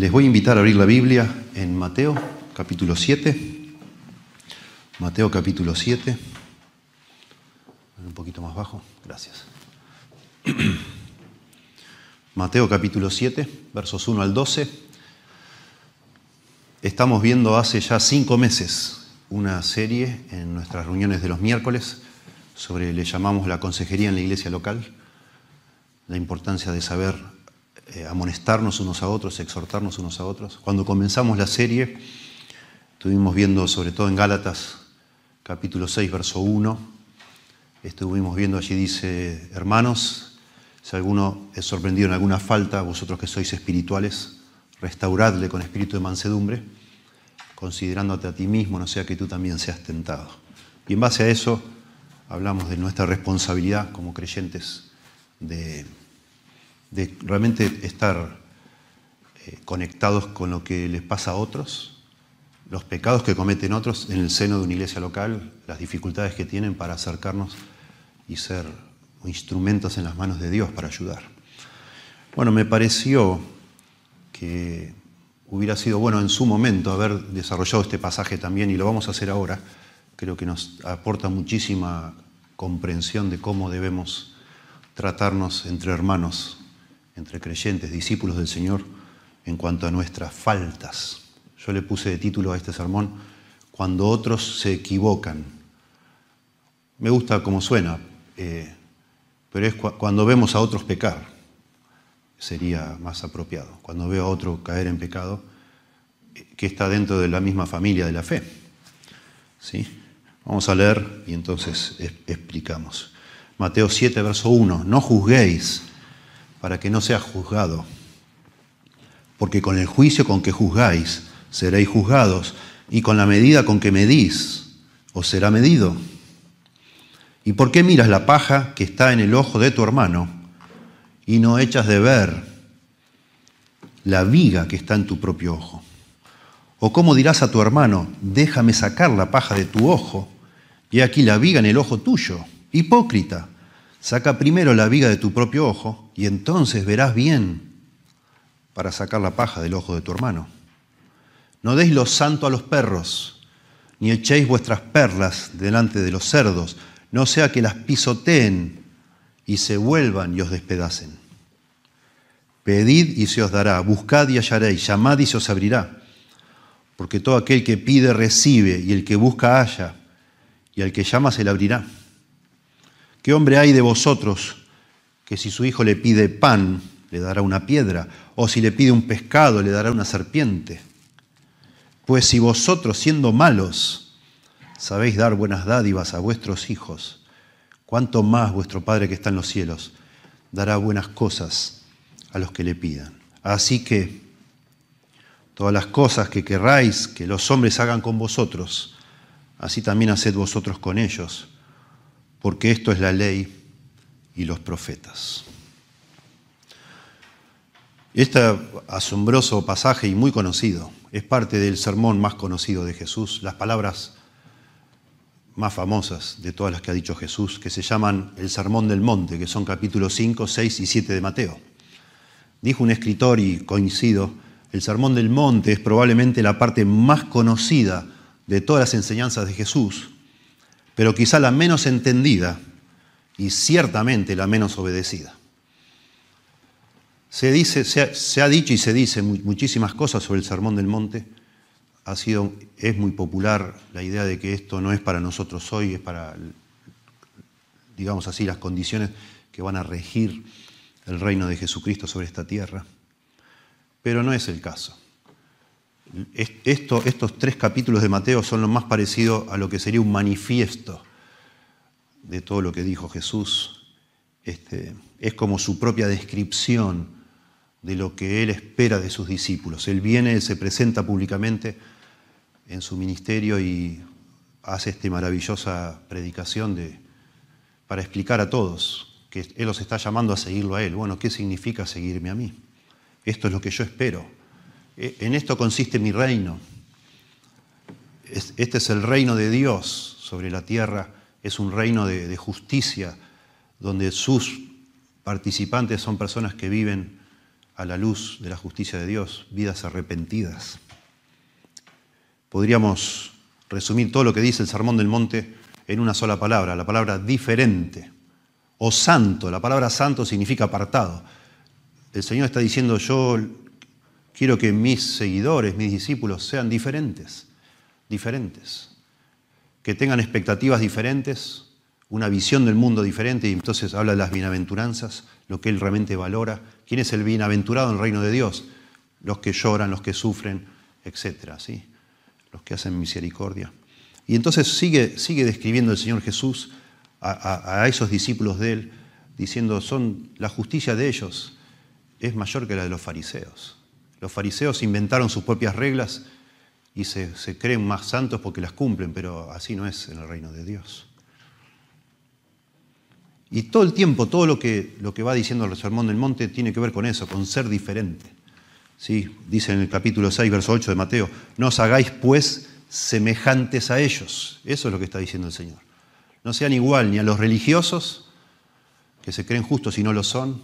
Les voy a invitar a abrir la Biblia en Mateo, capítulo 7. Mateo, capítulo 7. Un poquito más bajo, gracias. Mateo, capítulo 7, versos 1 al 12. Estamos viendo hace ya cinco meses una serie en nuestras reuniones de los miércoles sobre, le llamamos la consejería en la iglesia local, la importancia de saber eh, amonestarnos unos a otros, exhortarnos unos a otros. Cuando comenzamos la serie, estuvimos viendo sobre todo en Gálatas capítulo 6, verso 1, estuvimos viendo allí dice, hermanos, si alguno es sorprendido en alguna falta, vosotros que sois espirituales, restauradle con espíritu de mansedumbre, considerándote a ti mismo, no sea que tú también seas tentado. Y en base a eso hablamos de nuestra responsabilidad como creyentes de, de realmente estar eh, conectados con lo que les pasa a otros, los pecados que cometen otros en el seno de una iglesia local, las dificultades que tienen para acercarnos y ser instrumentos en las manos de Dios para ayudar. Bueno, me pareció que hubiera sido bueno en su momento haber desarrollado este pasaje también y lo vamos a hacer ahora. Creo que nos aporta muchísima comprensión de cómo debemos tratarnos entre hermanos, entre creyentes, discípulos del Señor, en cuanto a nuestras faltas. Yo le puse de título a este sermón, Cuando otros se equivocan. Me gusta cómo suena, eh, pero es cuando vemos a otros pecar, sería más apropiado. Cuando veo a otro caer en pecado, eh, que está dentro de la misma familia de la fe. ¿Sí? Vamos a leer y entonces explicamos. Mateo 7, verso 1. No juzguéis para que no sea juzgado, porque con el juicio con que juzgáis seréis juzgados, y con la medida con que medís os será medido. ¿Y por qué miras la paja que está en el ojo de tu hermano y no echas de ver la viga que está en tu propio ojo? ¿O cómo dirás a tu hermano, déjame sacar la paja de tu ojo, y aquí la viga en el ojo tuyo? Hipócrita, saca primero la viga de tu propio ojo, y entonces verás bien para sacar la paja del ojo de tu hermano. No deis lo santo a los perros, ni echéis vuestras perlas delante de los cerdos, no sea que las pisoteen y se vuelvan y os despedacen. Pedid y se os dará, buscad y hallaréis, llamad y se os abrirá porque todo aquel que pide recibe, y el que busca halla, y al que llama se le abrirá. ¿Qué hombre hay de vosotros que si su hijo le pide pan, le dará una piedra, o si le pide un pescado, le dará una serpiente? Pues si vosotros, siendo malos, sabéis dar buenas dádivas a vuestros hijos, cuánto más vuestro Padre que está en los cielos dará buenas cosas a los que le pidan. Así que todas las cosas que querráis que los hombres hagan con vosotros, así también haced vosotros con ellos, porque esto es la ley y los profetas. Este asombroso pasaje y muy conocido es parte del sermón más conocido de Jesús, las palabras más famosas de todas las que ha dicho Jesús, que se llaman el Sermón del Monte, que son capítulos 5, 6 y 7 de Mateo. Dijo un escritor, y coincido, el Sermón del Monte es probablemente la parte más conocida de todas las enseñanzas de Jesús, pero quizá la menos entendida y ciertamente la menos obedecida. Se, dice, se, ha, dicho y se dice muchísimas cosas sobre el Sermón del Monte. Ha sido, es muy popular la idea de que esto no es para nosotros hoy, es para, digamos así, las condiciones que van a regir el reino de Jesucristo sobre esta tierra pero no es el caso. Estos tres capítulos de Mateo son lo más parecido a lo que sería un manifiesto de todo lo que dijo Jesús. Este, es como su propia descripción de lo que Él espera de sus discípulos. Él viene, se presenta públicamente en su ministerio y hace esta maravillosa predicación de, para explicar a todos que Él los está llamando a seguirlo a Él. Bueno, ¿qué significa seguirme a mí? Esto es lo que yo espero. E, en esto consiste mi reino. Este es el reino de Dios sobre la tierra. Es un reino de, justicia donde sus participantes son personas que viven a la luz de la justicia de Dios, vidas arrepentidas. Podríamos resumir todo lo que dice el Sermón del Monte en una sola palabra, la palabra diferente o santo. La palabra santo significa apartado. El Señor está diciendo, yo quiero que mis seguidores, mis discípulos sean diferentes, diferentes, que tengan expectativas diferentes, una visión del mundo diferente, y entonces habla de las bienaventuranzas, lo que Él realmente valora. ¿Quién es el bienaventurado en el reino de Dios? Los que lloran, los que sufren, etc. ¿sí? Los que hacen misericordia. Y entonces sigue, sigue describiendo el Señor Jesús a, a esos discípulos de Él, diciendo, son la justicia de ellos es mayor que la de los fariseos. Los fariseos inventaron sus propias reglas y se, creen más santos porque las cumplen, pero así no es en el reino de Dios. Y todo el tiempo, todo lo que, lo que va diciendo el Sermón del Monte tiene que ver con eso, con ser diferente. ¿Sí? Dice en el capítulo 6, verso 8 de Mateo, no os hagáis pues semejantes a ellos. Eso es lo que está diciendo el Señor. No sean igual ni a los religiosos, que se creen justos y no lo son,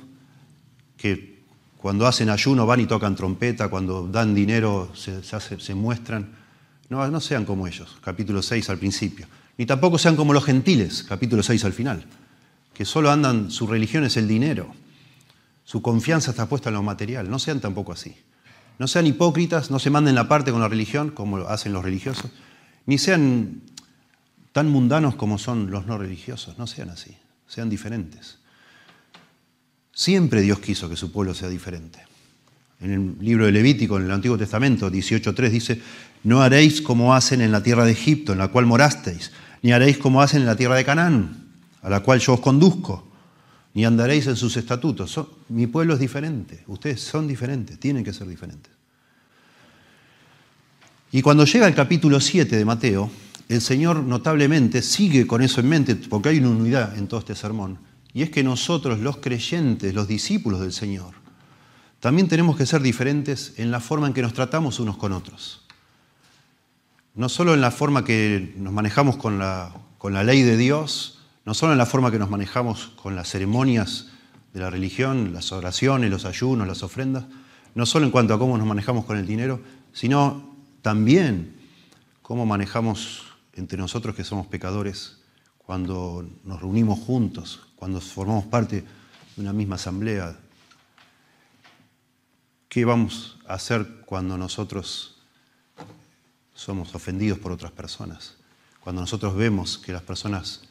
que cuando hacen ayuno van y tocan trompeta, cuando dan dinero se, muestran. No, no sean como ellos, capítulo 6 al principio. Ni tampoco sean como los gentiles, capítulo 6 al final, que solo andan, su religión es el dinero, su confianza está puesta en lo material. No sean tampoco así. No sean hipócritas, no se manden la parte con la religión, como hacen los religiosos, ni sean tan mundanos como son los no religiosos. No sean así, sean diferentes. Siempre Dios quiso que su pueblo sea diferente. En el libro de Levítico, en el Antiguo Testamento 18.3 dice, no haréis como hacen en la tierra de Egipto, en la cual morasteis, ni haréis como hacen en la tierra de Canaán, a la cual yo os conduzco, ni andaréis en sus estatutos. mi pueblo es diferente, ustedes son diferentes, tienen que ser diferentes. Y cuando llega el capítulo 7 de Mateo, el Señor notablemente sigue con eso en mente, porque hay una unidad en todo este sermón, y es que nosotros, los creyentes, los discípulos del Señor, también tenemos que ser diferentes en la forma en que nos tratamos unos con otros. No solo en la forma que nos manejamos con la, con la ley de Dios, no solo en la forma que nos manejamos con las ceremonias de la religión, las oraciones, los ayunos, las ofrendas, no solo en cuanto a cómo nos manejamos con el dinero, sino también cómo manejamos entre nosotros que somos pecadores cuando nos reunimos juntos, cuando formamos parte de una misma asamblea, ¿qué vamos a hacer cuando nosotros somos ofendidos por otras personas? Cuando nosotros vemos que las personas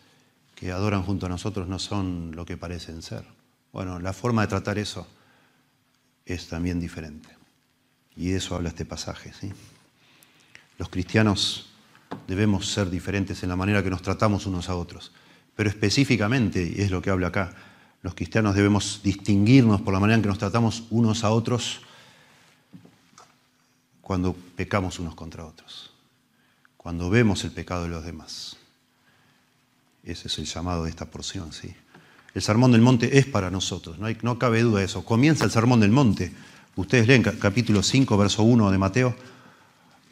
que adoran junto a nosotros no son lo que parecen ser. Bueno, la forma de tratar eso es también diferente. Y de eso habla este pasaje. ¿sí? Los cristianos debemos ser diferentes en la manera que nos tratamos unos a otros. Pero específicamente, y es lo que habla acá, los cristianos debemos distinguirnos por la manera en que nos tratamos unos a otros cuando pecamos unos contra otros, cuando vemos el pecado de los demás. Ese es el llamado de esta porción, ¿sí? El sermón del monte es para nosotros, no, hay, no cabe duda de eso. Comienza el sermón del monte. Ustedes leen capítulo 5, verso 1 de Mateo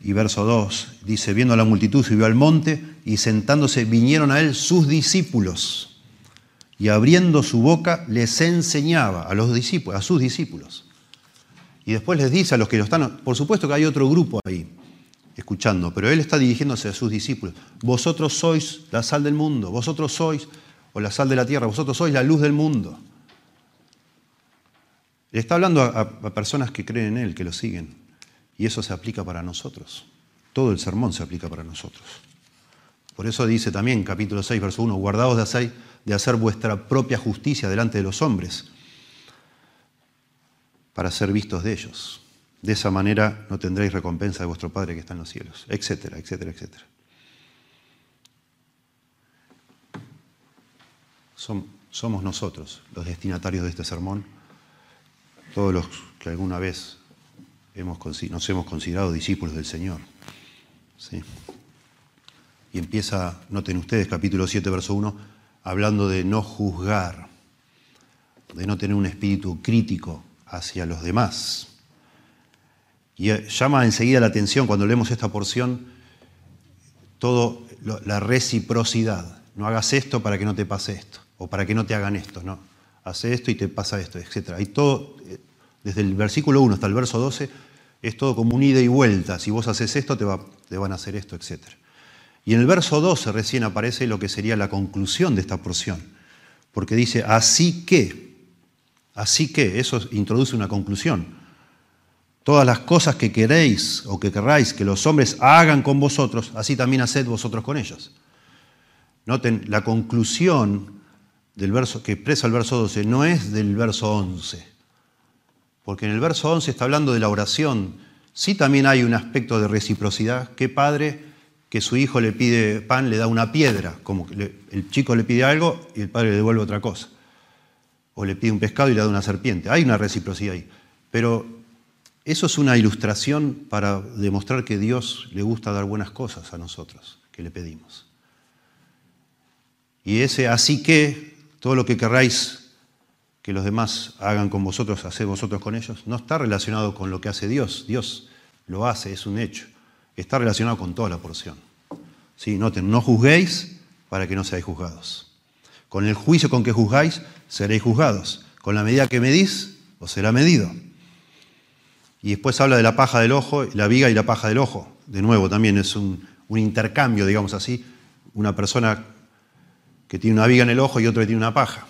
y verso 2 dice, viendo a la multitud subió al monte y sentándose vinieron a él sus discípulos y abriendo su boca les enseñaba a los discípulos, a sus discípulos. Y después les dice a los que lo están, por supuesto que hay otro grupo ahí escuchando, pero él está dirigiéndose a sus discípulos. Vosotros sois la sal del mundo, vosotros sois, o la sal de la tierra, vosotros sois la luz del mundo. Le está hablando a, a personas que creen en él, que lo siguen. Y eso se aplica para nosotros. Todo el sermón se aplica para nosotros. Por eso dice también, capítulo 6, verso 1, guardaos de hacer, vuestra propia justicia delante de los hombres, para ser vistos de ellos. De esa manera no tendréis recompensa de vuestro Padre que está en los cielos, etcétera, etcétera, etcétera. somos nosotros los destinatarios de este sermón, todos los que alguna vez nos hemos considerado discípulos del Señor. ¿sí? Y empieza, noten ustedes, capítulo 7, verso 1, hablando de no juzgar, de no tener un espíritu crítico hacia los demás. Y eh, llama enseguida la atención cuando leemos esta porción todo la reciprocidad. No hagas esto para que no te pase esto, o para que no te hagan esto, no. Hace esto y te pasa esto, etc. Hay todo, eh, Desde el versículo 1 hasta el verso 12 es todo como un ida y vuelta. Si vos haces esto, te, van a hacer esto, etc. Y en el verso 12 recién aparece lo que sería la conclusión de esta porción. Porque dice, así que, así que, eso introduce una conclusión. Todas las cosas que queréis o que querráis que los hombres hagan con vosotros, así también haced vosotros con ellos. Noten, la conclusión del verso que expresa el verso 12 no es del verso 11, porque en el verso 11 está hablando de la oración. Sí también hay un aspecto de reciprocidad. ¿Qué padre que su hijo le pide pan le da una piedra? Como el chico le pide algo y el padre le devuelve otra cosa. O le pide un pescado y le da una serpiente. Hay una reciprocidad ahí. Pero eso es una ilustración para demostrar que Dios le gusta dar buenas cosas a nosotros, que le pedimos. Y ese así que, todo lo que querráis que los demás hagan con vosotros, haced vosotros con ellos, no está relacionado con lo que hace Dios. Dios lo hace, es un hecho. Está relacionado con toda la porción. Sí, noten, no juzguéis para que no seáis juzgados. Con el juicio con que juzgáis, seréis juzgados. Con la medida que medís, os será medido. Y después habla de la paja del ojo, la viga y la paja del ojo. De nuevo, también es un, intercambio, digamos así. Una persona que tiene una viga en el ojo y otro que tiene una paja.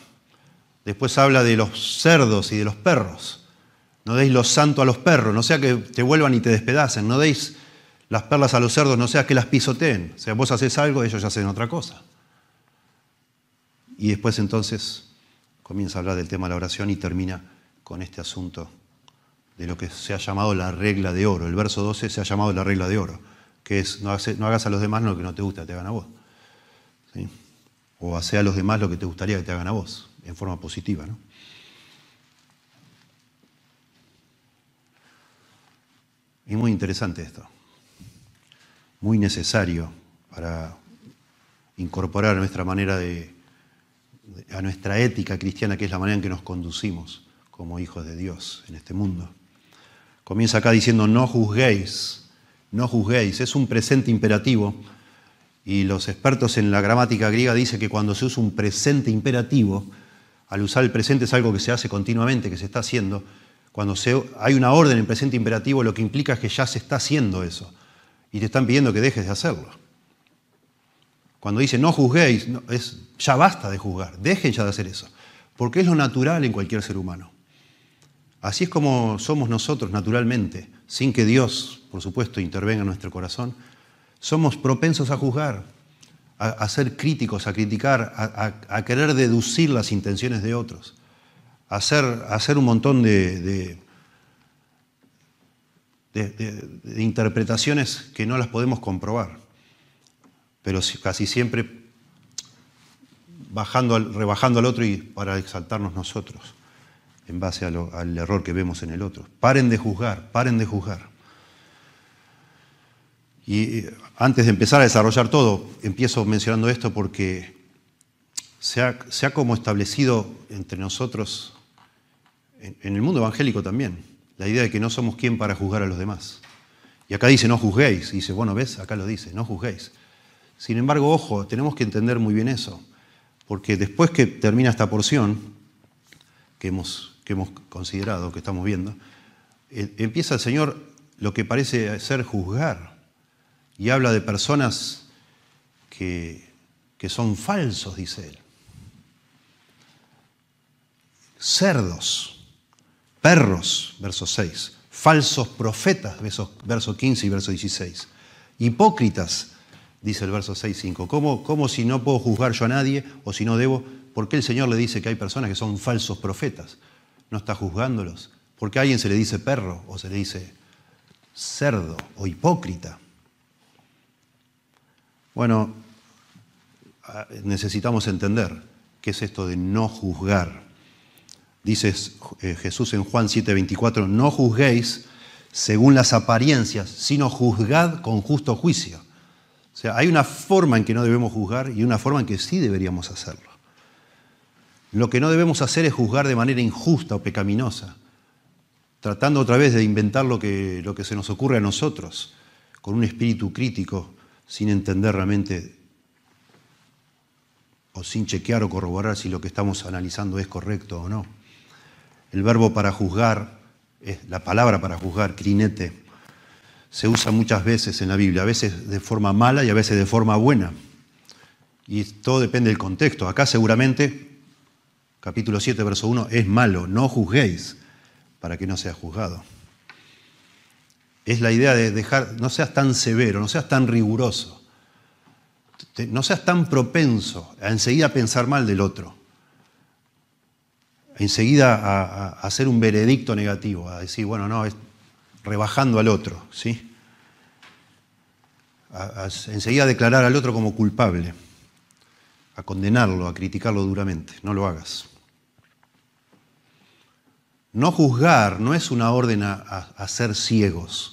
Después habla de los cerdos y de los perros. No deis lo santo a los perros, no sea que te vuelvan y te despedacen. No deis las perlas a los cerdos, no sea que las pisoteen. O sea, vos haces algo, ellos ya hacen otra cosa. Y después entonces comienza a hablar del tema de la oración y termina con este asunto de lo que se ha llamado la regla de oro. El verso 12 se ha llamado la regla de oro, que es no, hagas a los demás lo que no te gusta, te hagan a vos. O hacer a los demás lo que te gustaría que te hagan a vos, en forma positiva. ¿no? Es muy interesante esto, muy necesario para incorporar a nuestra manera de, a nuestra ética cristiana, que es la manera en que nos conducimos como hijos de Dios en este mundo. Comienza acá diciendo no juzguéis, no juzguéis. Es un presente imperativo y los expertos en la gramática griega dicen que cuando se usa un presente imperativo, al usar el presente es algo que se hace continuamente, que se está haciendo. Cuando hay una orden en presente imperativo, lo que implica es que ya se está haciendo eso y te están pidiendo que dejes de hacerlo. Cuando dice no juzguéis, es, ya basta de juzgar, dejen ya de hacer eso, porque es lo natural en cualquier ser humano. Así es como somos nosotros naturalmente, sin que Dios, por supuesto, intervenga en nuestro corazón. Somos propensos a juzgar, a, ser críticos, a criticar, a, querer deducir las intenciones de otros, a hacer, un montón de, de, interpretaciones que no las podemos comprobar, pero casi siempre bajando, rebajando al otro y para exaltarnos nosotros en base al error que vemos en el otro. Paren de juzgar, paren de juzgar. Y eh, antes de empezar a desarrollar todo, empiezo mencionando esto porque se ha, como establecido entre nosotros, en, el mundo evangélico también, la idea de que no somos quien para juzgar a los demás. Y acá dice no juzguéis, y dice, bueno, ves, acá lo dice, no juzguéis. Sin embargo, ojo, tenemos que entender muy bien eso, porque después que termina esta porción, que hemos que hemos considerado, que estamos viendo, eh, empieza el Señor lo que parece ser juzgar y habla de personas que, que son falsos, dice él. Cerdos, perros, verso 6, falsos profetas, verso 15 y verso 16, hipócritas, dice el verso 6, 5. ¿Cómo, ¿Cómo si no puedo juzgar yo a nadie o si no debo? ¿Por qué el Señor le dice que hay personas que son falsos profetas? no está juzgándolos. Porque a alguien se le dice perro o se le dice cerdo o hipócrita. Bueno, ah, necesitamos entender qué es esto de no juzgar. Dice eh, Jesús en Juan 7:24, no juzguéis según las apariencias, sino juzgad con justo juicio. O sea, hay una forma en que no debemos juzgar y una forma en que sí deberíamos hacerlo. Lo que no debemos hacer es juzgar de manera injusta o pecaminosa, tratando otra vez de inventar lo que, lo que se nos ocurre a nosotros, con un espíritu crítico, sin entender realmente o sin chequear o corroborar si lo que estamos analizando es correcto o no. El verbo para juzgar es la palabra para juzgar, crinete, se usa muchas veces en la Biblia, a veces de forma mala y a veces de forma buena. Y todo depende del contexto. Acá seguramente, capítulo 7, verso 1, es malo, no juzguéis para que no sea juzgado. Es la idea de dejar, no seas tan severo, no seas tan riguroso, no seas tan propenso a enseguida pensar mal del otro enseguida a, hacer un veredicto negativo, a decir, bueno, no, es rebajando al otro, ¿sí? A, enseguida a declarar al otro como culpable, a condenarlo, a criticarlo duramente. No lo hagas. No juzgar no es una orden a, ser ciegos.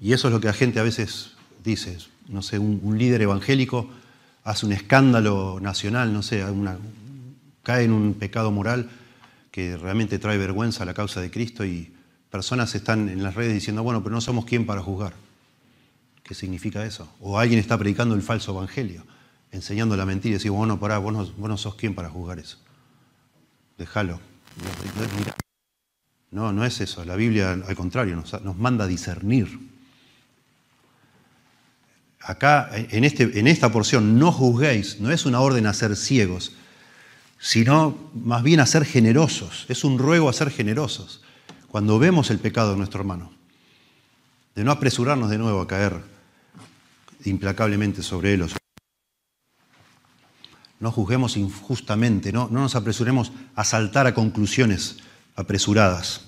Y eso es lo que la gente a veces dice. No sé, un, líder evangélico hace un escándalo nacional, no sé, cae en un pecado moral que realmente trae vergüenza a la causa de Cristo y personas están en las redes diciendo, bueno, pero no somos quién para juzgar. ¿Qué significa eso? O alguien está predicando el falso evangelio, enseñando la mentira y decir, bueno, pará, vos no, vos no sos quién para juzgar eso. Déjalo. No, no es eso. La Biblia, al contrario, nos, nos manda a discernir. Acá, en, este, en esta porción, no juzguéis, no es una orden a ser ciegos, sino más bien a ser generosos. Es un ruego a ser generosos cuando vemos el pecado de nuestro hermano. De no apresurarnos de nuevo a caer implacablemente sobre él. No juzguemos injustamente, no, no nos apresuremos a saltar a conclusiones apresuradas,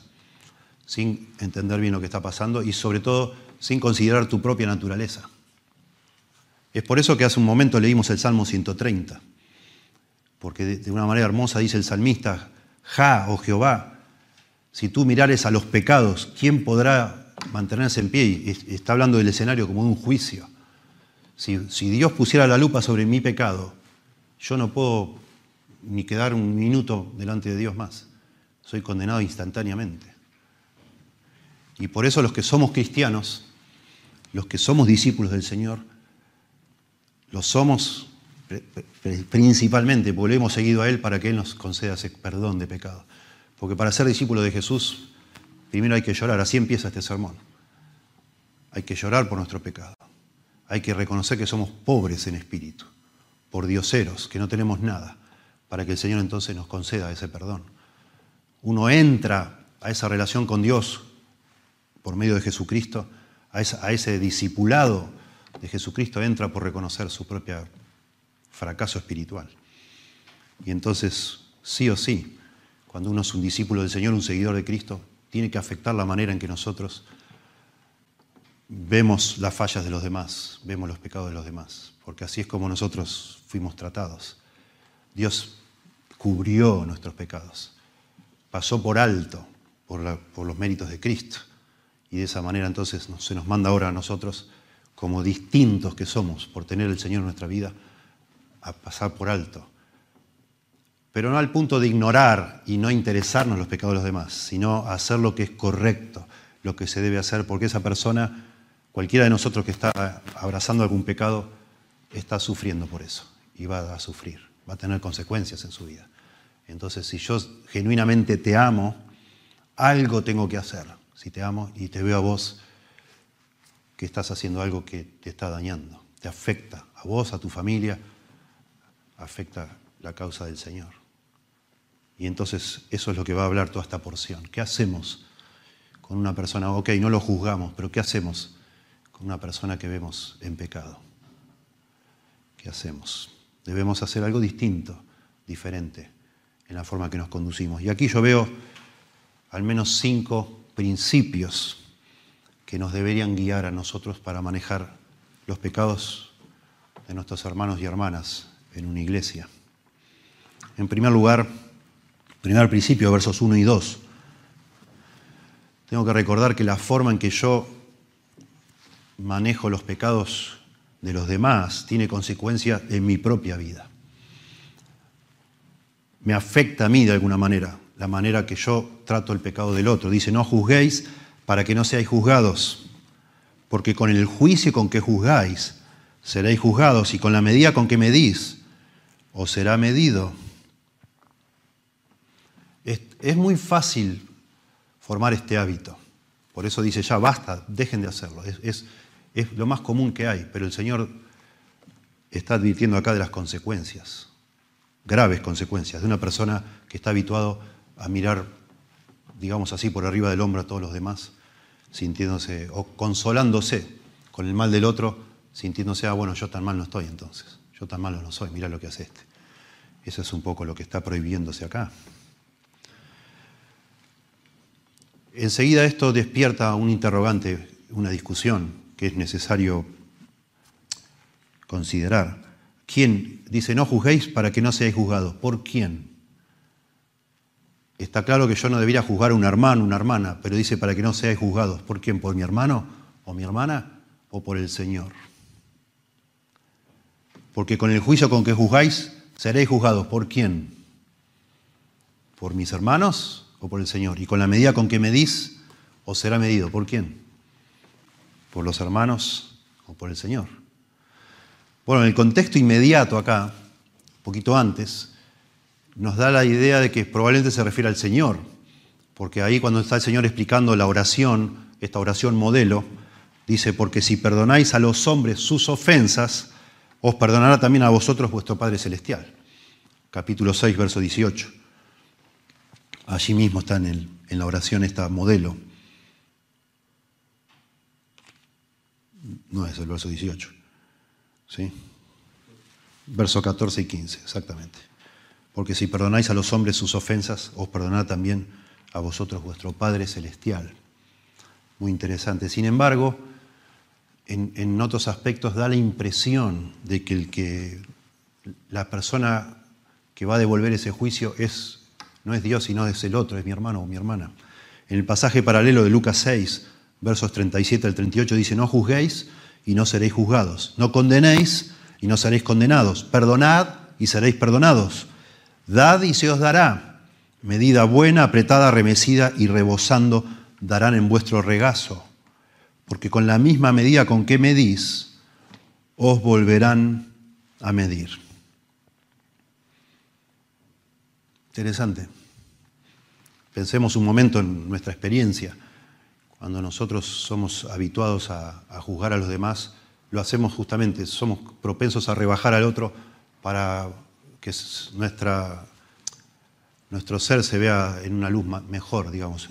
sin entender bien lo que está pasando y sobre todo sin considerar tu propia naturaleza. Es por eso que hace un momento leímos el Salmo 130 porque de una manera hermosa dice el salmista, Ja, oh Jehová, si tú mirares a los pecados, ¿quién podrá mantenerse en pie? Y está hablando del escenario como de un juicio. Si, si Dios pusiera la lupa sobre mi pecado, yo no puedo ni quedar un minuto delante de Dios más. Soy condenado instantáneamente. Y por eso los que somos cristianos, los que somos discípulos del Señor, lo somos principalmente porque lo hemos seguido a Él para que Él nos conceda ese perdón de pecado. Porque para ser discípulo de Jesús, primero hay que llorar, así empieza este sermón. Hay que llorar por nuestro pecado. Hay que reconocer que somos pobres en espíritu, por dioseros, que no tenemos nada, para que el Señor entonces nos conceda ese perdón. Uno entra a esa relación con Dios por medio de Jesucristo, a ese discipulado de Jesucristo, entra por reconocer su propia fracaso espiritual. Y entonces, sí o sí, cuando uno es un discípulo del Señor, un seguidor de Cristo, tiene que afectar la manera en que nosotros vemos las fallas de los demás, vemos los pecados de los demás, porque así es como nosotros fuimos tratados. Dios cubrió nuestros pecados, pasó por alto por, por los méritos de Cristo, y de esa manera entonces se nos manda ahora a nosotros, como distintos que somos por tener el Señor en nuestra vida, a pasar por alto. Pero no al punto de ignorar y no interesarnos los pecados de los demás, sino hacer lo que es correcto, lo que se debe hacer, porque esa persona, cualquiera de nosotros que está abrazando algún pecado, está sufriendo por eso y va a sufrir, va a tener consecuencias en su vida. Entonces, si yo genuinamente te amo, algo tengo que hacer. Si te amo y te veo a vos que estás haciendo algo que te está dañando, te afecta a vos, a tu familia, afecta la causa del Señor. Y entonces eso es lo que va a hablar toda esta porción. ¿Qué hacemos con una persona? Ok, no lo juzgamos, pero ¿qué hacemos con una persona que vemos en pecado? ¿Qué hacemos? Debemos hacer algo distinto, diferente en la forma que nos conducimos. Y aquí yo veo al menos cinco principios que nos deberían guiar a nosotros para manejar los pecados de nuestros hermanos y hermanas en una iglesia. En primer lugar, primer principio, versos 1 y 2. Tengo que recordar que la forma en que yo manejo los pecados de los demás tiene consecuencias en mi propia vida. Me afecta a mí de alguna manera, la manera que yo trato el pecado del otro. Dice, no juzguéis para que no seáis juzgados, porque con el juicio con que juzgáis seréis juzgados y con la medida con que medís o será medido. Es, muy fácil formar este hábito. Por eso dice ya, basta, dejen de hacerlo. Es, es lo más común que hay, pero el Señor está advirtiendo acá de las consecuencias, graves consecuencias, de una persona que está habituado a mirar, digamos así, por arriba del hombro a todos los demás, sintiéndose o consolándose con el mal del otro, sintiéndose, ah, bueno, yo tan mal no estoy entonces, yo tan malo no soy, mira lo que hace este. Eso es un poco lo que está prohibiéndose acá. Enseguida esto despierta un interrogante, una discusión que es necesario considerar. ¿Quién? Dice, no juzguéis para que no seáis juzgados. ¿Por quién? Está claro que yo no debería juzgar a un hermano, una hermana, pero dice para que no seáis juzgados. ¿Por quién? ¿Por mi hermano o mi hermana o por el Señor? Porque con el juicio con que juzgáis, seréis juzgados. ¿Por quién? ¿Por mis hermanos o por el Señor? Y con la medida con que medís, os será medido. ¿Por quién? ¿Por los hermanos o por el Señor? Bueno, en el contexto inmediato acá, poquito antes, nos da la idea de que probablemente se refiere al Señor, porque ahí cuando está el Señor explicando la oración, esta oración modelo, dice, porque si perdonáis a los hombres sus ofensas, os perdonará también a vosotros vuestro Padre Celestial. Capítulo 6, verso 18. Allí mismo está en, en la oración esta modelo. No es el verso 18. ¿Sí? Verso 14 y 15, exactamente. Porque si perdonáis a los hombres sus ofensas, os perdonará también a vosotros vuestro Padre Celestial. Muy interesante. Sin embargo, en, otros aspectos da la impresión de que, el que la persona que va a devolver ese juicio es, no es Dios, sino es el otro, es mi hermano o mi hermana. En el pasaje paralelo de Lucas 6, versos 37 al 38, dice, no juzguéis y no seréis juzgados, no condenéis y no seréis condenados, perdonad y seréis perdonados, dad y se os dará, medida buena, apretada, remecida y rebosando darán en vuestro regazo porque con la misma medida con que medís, os volverán a medir. Interesante. Pensemos un momento en nuestra experiencia. Cuando nosotros somos habituados a, juzgar a los demás, lo hacemos justamente, somos propensos a rebajar al otro para que nuestra, nuestro ser se vea en una luz mejor, digamos,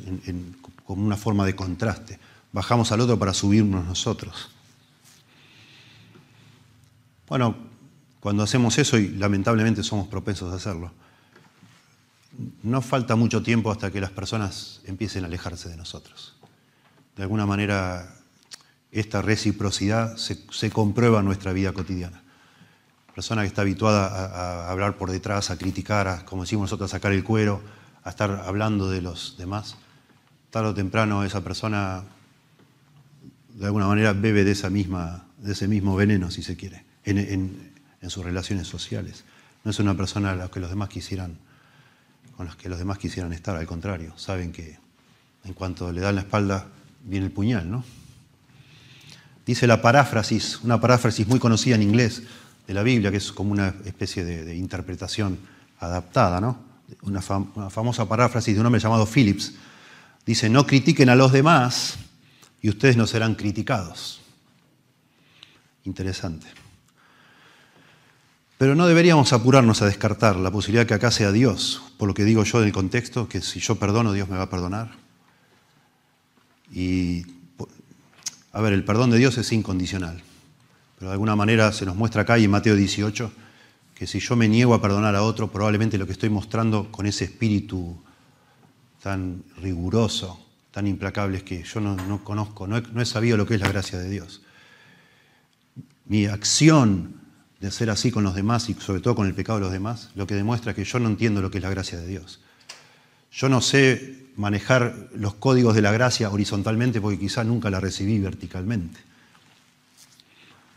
como una forma de contraste bajamos al otro para subirnos nosotros. Bueno, cuando hacemos eso, y lamentablemente somos propensos a hacerlo, no falta mucho tiempo hasta que las personas empiecen a alejarse de nosotros. De alguna manera, esta reciprocidad se, comprueba en nuestra vida cotidiana. Persona que está habituada a, hablar por detrás, a criticar, a, como decimos nosotros, a sacar el cuero, a estar hablando de los demás, tarde o temprano esa persona de alguna manera bebe de, esa misma, de ese mismo veneno, si se quiere, en, sus relaciones sociales. No es una persona a la que los demás quisieran, con las que los demás quisieran estar, al contrario, saben que en cuanto le dan la espalda viene el puñal, ¿no? Dice la paráfrasis, una paráfrasis muy conocida en inglés de la Biblia, que es como una especie de, interpretación adaptada, ¿no? Una, una famosa paráfrasis de un hombre llamado Phillips. Dice, no critiquen a los demás, y ustedes no serán criticados. Interesante. Pero no deberíamos apurarnos a descartar la posibilidad que acá sea Dios, por lo que digo yo en el contexto, que si yo perdono, Dios me va a perdonar. Y, a ver, el perdón de Dios es incondicional, pero de alguna manera se nos muestra acá y en Mateo 18 que si yo me niego a perdonar a otro, probablemente lo que estoy mostrando con ese espíritu tan riguroso, tan implacables que yo no, conozco, no he, sabido lo que es la gracia de Dios. Mi acción de ser así con los demás y sobre todo con el pecado de los demás, lo que demuestra que yo no entiendo lo que es la gracia de Dios. Yo no sé manejar los códigos de la gracia horizontalmente porque quizá nunca la recibí verticalmente.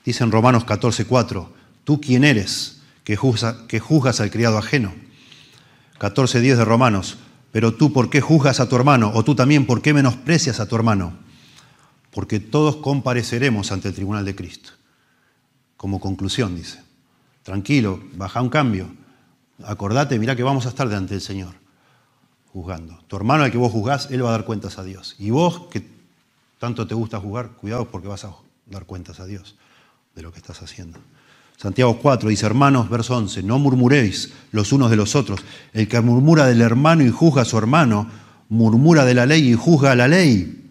Dice en Romanos 14:4, ¿tú quién eres que, juzgas al criado ajeno? 14:10 de Romanos, pero tú, ¿por qué juzgas a tu hermano? O tú también, ¿por qué menosprecias a tu hermano? Porque todos compareceremos ante el tribunal de Cristo. Como conclusión, dice. Tranquilo, baja un cambio. Acordate, mira que vamos a estar delante del Señor. juzgando. Tu hermano al que vos juzgás, él va a dar cuentas a Dios. Y vos, que tanto te gusta juzgar, cuidado porque vas a dar cuentas a Dios de lo que estás haciendo. Santiago 4 dice, hermanos, verso 11, no murmuréis los unos de los otros. El que murmura del hermano y juzga a su hermano, murmura de la ley y juzga a la ley.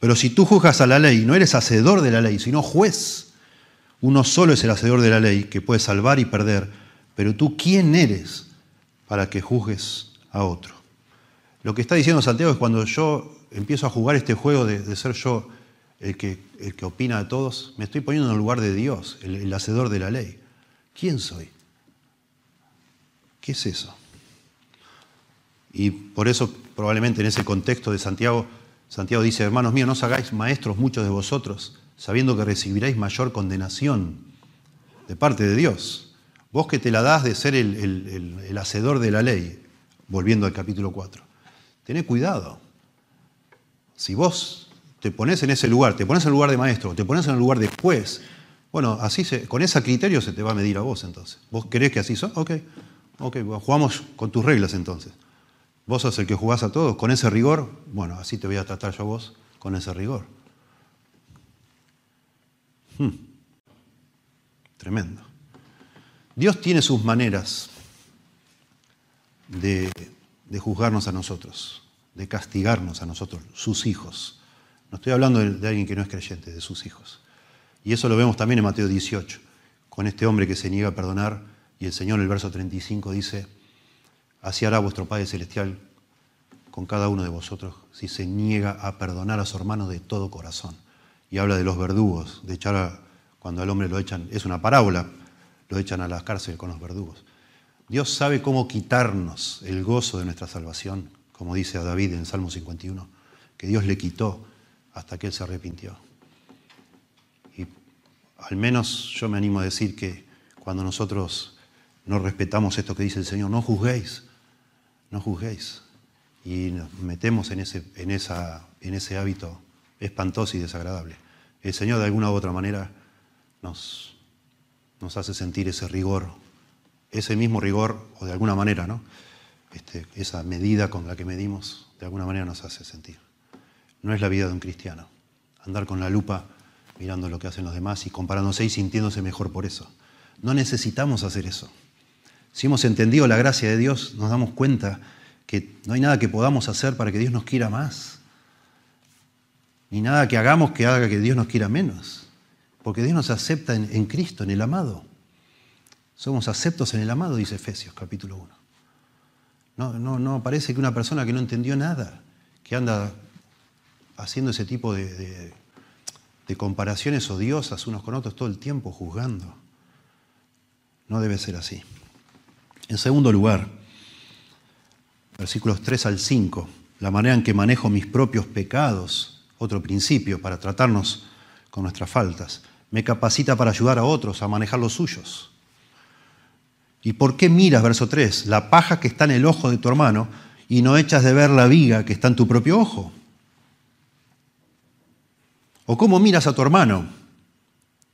Pero si tú juzgas a la ley, no eres hacedor de la ley, sino juez. Uno solo es el hacedor de la ley, que puede salvar y perder. Pero tú, ¿quién eres para que juzgues a otro? Lo que está diciendo Santiago es cuando yo empiezo a jugar este juego de, de ser yo el que, el que opina de todos, me estoy poniendo en el lugar de Dios, el, hacedor de la ley. ¿Quién soy? ¿Qué es eso? Y por eso probablemente en ese contexto de Santiago, Santiago dice, hermanos míos, no os hagáis maestros muchos de vosotros, sabiendo que recibiréis mayor condenación de parte de Dios. Vos que te la das de ser el, el hacedor de la ley, volviendo al capítulo 4, tened cuidado. Si vos te pones en ese lugar, te pones en el lugar de maestro, te pones en el lugar de juez, bueno, así se, con ese criterio se te va a medir a vos entonces. ¿Vos querés que así sos? Ok, ok, jugamos con tus reglas entonces. Vos sos el que jugás a todos, con ese rigor, bueno, así te voy a tratar yo a vos, con ese rigor. Hmm. Tremendo. Dios tiene sus maneras de juzgarnos a nosotros, de castigarnos a nosotros, sus hijos. No estoy hablando de, alguien que no es creyente, de sus hijos. Y eso lo vemos también en Mateo 18, con este hombre que se niega a perdonar y el Señor en el verso 35 dice, así hará vuestro Padre Celestial con cada uno de vosotros si se niega a perdonar a su hermano de todo corazón. Y habla de los verdugos, de echar a, cuando al hombre lo echan, es una parábola, lo echan a las cárceles con los verdugos. Dios sabe cómo quitarnos el gozo de nuestra salvación, como dice a David en Salmo 51, que Dios le quitó hasta que él se arrepintió. Y al menos yo me animo a decir que cuando nosotros no respetamos esto que dice el Señor, no juzguéis, no juzguéis. Y nos metemos en ese, en esa, en ese hábito espantoso y desagradable. El Señor de alguna u otra manera nos, nos hace sentir ese rigor, ese mismo rigor, o de alguna manera, ¿no? Este, esa medida con la que medimos, de alguna manera nos hace sentir. No es la vida de un cristiano. Andar con la lupa mirando lo que hacen los demás y comparándose y sintiéndose mejor por eso. No necesitamos hacer eso. Si hemos entendido la gracia de Dios, nos damos cuenta que no hay nada que podamos hacer para que Dios nos quiera más. Ni nada que hagamos que haga que Dios nos quiera menos. Porque Dios nos acepta en, Cristo, en el amado. Somos aceptos en el amado, dice Efesios capítulo 1. No, no, no parece que una persona que no entendió nada, que anda haciendo ese tipo de, comparaciones odiosas unos con otros todo el tiempo, juzgando. No debe ser así. En segundo lugar, versículos 3 al 5, la manera en que manejo mis propios pecados, otro principio para tratarnos con nuestras faltas, me capacita para ayudar a otros a manejar los suyos. ¿Y por qué miras, verso 3, la paja que está en el ojo de tu hermano y no echas de ver la viga que está en tu propio ojo? ¿O cómo miras a tu hermano?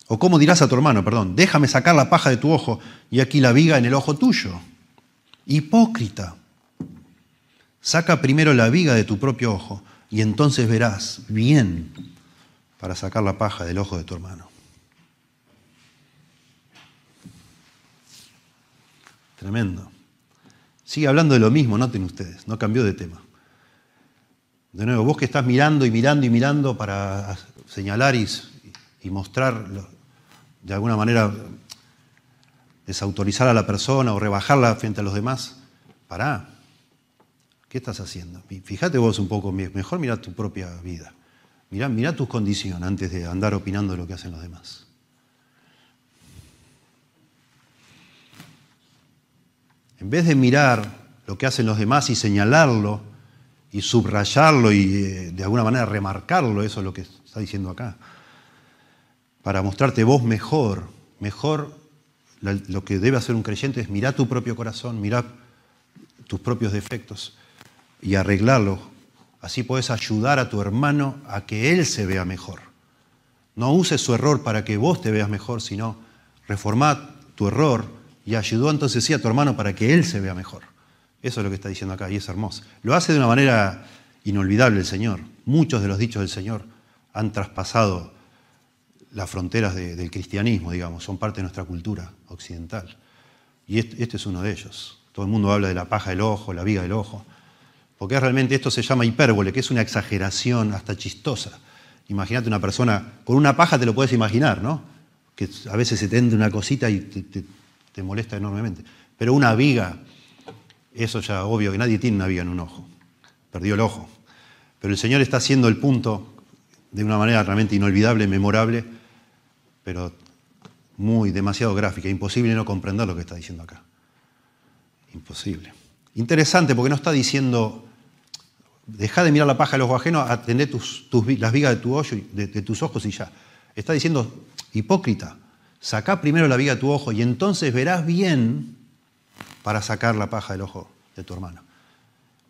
¿O cómo dirás a tu hermano, perdón, déjame sacar la paja de tu ojo y aquí la viga en el ojo tuyo? Hipócrita. Saca primero la viga de tu propio ojo y entonces verás bien para sacar la paja del ojo de tu hermano. Tremendo. Sigue hablando de lo mismo, noten ustedes, no cambió de tema. De nuevo, vos que estás mirando y mirando y mirando para señalar y, mostrar, de alguna manera, desautorizar a la persona o rebajarla frente a los demás, pará. ¿Qué estás haciendo? Fíjate vos un poco, mejor mira tu propia vida. Mira tus condiciones antes de andar opinando lo que hacen los demás. En vez de mirar lo que hacen los demás y señalarlo y subrayarlo y eh, de alguna manera remarcarlo, eso es lo que está diciendo acá, para mostrarte vos mejor, mejor lo que debe hacer un creyente es mirar tu propio corazón, mirar tus propios defectos y arreglarlo. Así puedes ayudar a tu hermano a que él se vea mejor. No uses su error para que vos te veas mejor, sino reformá tu error y ayudó entonces sí a tu hermano para que él se vea mejor. Eso es lo que está diciendo acá y es hermoso. Lo hace de una manera inolvidable el Señor. Muchos de los dichos del Señor han traspasado las fronteras del cristianismo, digamos, son parte de nuestra cultura occidental. Y este, es uno de ellos. Todo el mundo habla de la paja del ojo, la viga del ojo, porque realmente esto se llama hipérbole, que es una exageración hasta chistosa. Imagínate una persona, con una paja te lo puedes imaginar, ¿no? Que a veces se te entra una cosita y te molesta enormemente. Pero una viga, eso ya obvio que nadie tiene una viga en un ojo. Perdió el ojo. Pero el Señor está haciendo el punto de una manera realmente inolvidable, memorable, pero muy demasiado gráfica. Imposible no comprender lo que está diciendo acá. Imposible. Interesante porque no está diciendo, deja de mirar la paja del ojo ajeno, atender tus, las vigas de, de, de tus ojos y ya. Está diciendo, hipócrita, saca primero la viga de tu ojo y entonces verás bien para sacar la paja del ojo de tu hermano.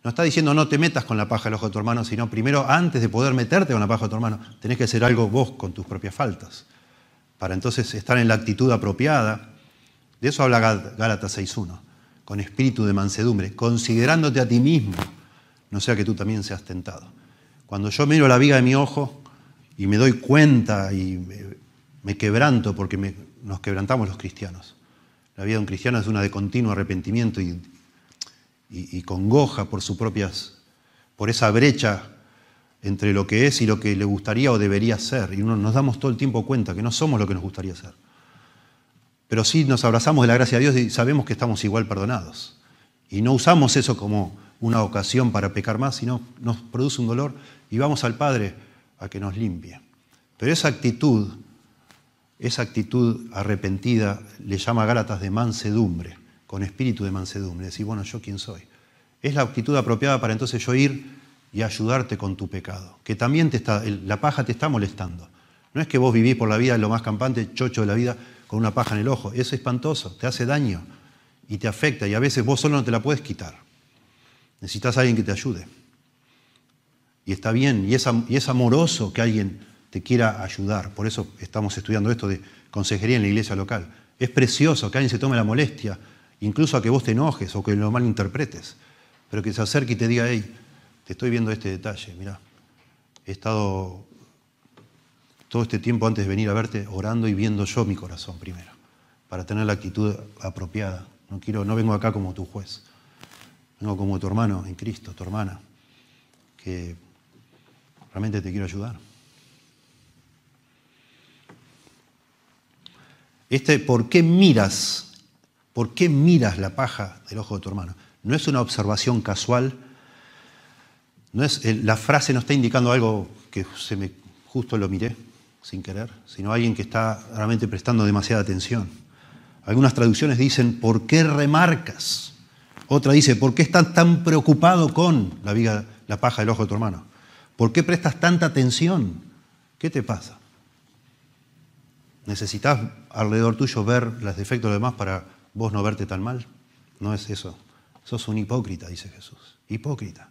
No está diciendo no te metas con la paja del ojo de tu hermano, sino primero, antes de poder meterte con la paja de tu hermano, tenés que hacer algo vos con tus propias faltas, para entonces estar en la actitud apropiada. De eso habla Gálatas 6.1, con espíritu de mansedumbre, considerándote a ti mismo, no sea que tú también seas tentado. Cuando yo miro la viga de mi ojo y me doy cuenta y me, quebranto, porque nos quebrantamos los cristianos. La vida de un cristiano es una de continuo arrepentimiento y, congoja por sus propias, por esa brecha entre lo que es y lo que le gustaría o debería ser. Y nos damos todo el tiempo cuenta que no somos lo que nos gustaría ser. Pero sí nos abrazamos de la gracia de Dios y sabemos que estamos igual perdonados. Y no usamos eso como una ocasión para pecar más, sino nos produce un dolor y vamos al Padre a que nos limpie. Pero esa actitud, esa actitud arrepentida le llama a Gálatas de mansedumbre con espíritu de mansedumbre, decir, bueno, ¿yo quién soy? Es la actitud apropiada para entonces yo ir y ayudarte con tu pecado, que también te está, la paja te está molestando. No es que vos vivís por la vida lo más campante, chocho de la vida, con una paja en el ojo. Es espantoso, te hace daño y te afecta y a veces vos solo no te la puedes quitar. Necesitas a alguien que te ayude. Y está bien, y es, y es amoroso que alguien te quiera ayudar. Por eso estamos estudiando esto de consejería en la iglesia local. Es precioso que alguien se tome la molestia incluso a que vos te enojes o que lo malinterpretes, pero que se acerque y te diga, hey, te estoy viendo este detalle, mira, he estado todo este tiempo antes de venir a verte orando y viendo yo mi corazón primero, para tener la actitud apropiada. No, quiero, no vengo acá como tu juez, vengo como tu hermano en Cristo, tu hermana, que realmente te quiero ayudar. Este, ¿por qué miras ¿Por qué miras la paja del ojo de tu hermano? No es una observación casual, no es, la frase no está indicando algo que se me, justo lo miré sin querer, sino alguien que está realmente prestando demasiada atención. Algunas traducciones dicen, ¿por qué remarcas? Otra dice, ¿por qué estás tan preocupado con la, viga, la paja del ojo de tu hermano? ¿Por qué prestas tanta atención? ¿Qué te pasa? ¿Necesitas alrededor tuyo ver los defectos de los demás para vos no verte tan mal. No es eso. Sos un hipócrita, dice Jesús. Hipócrita.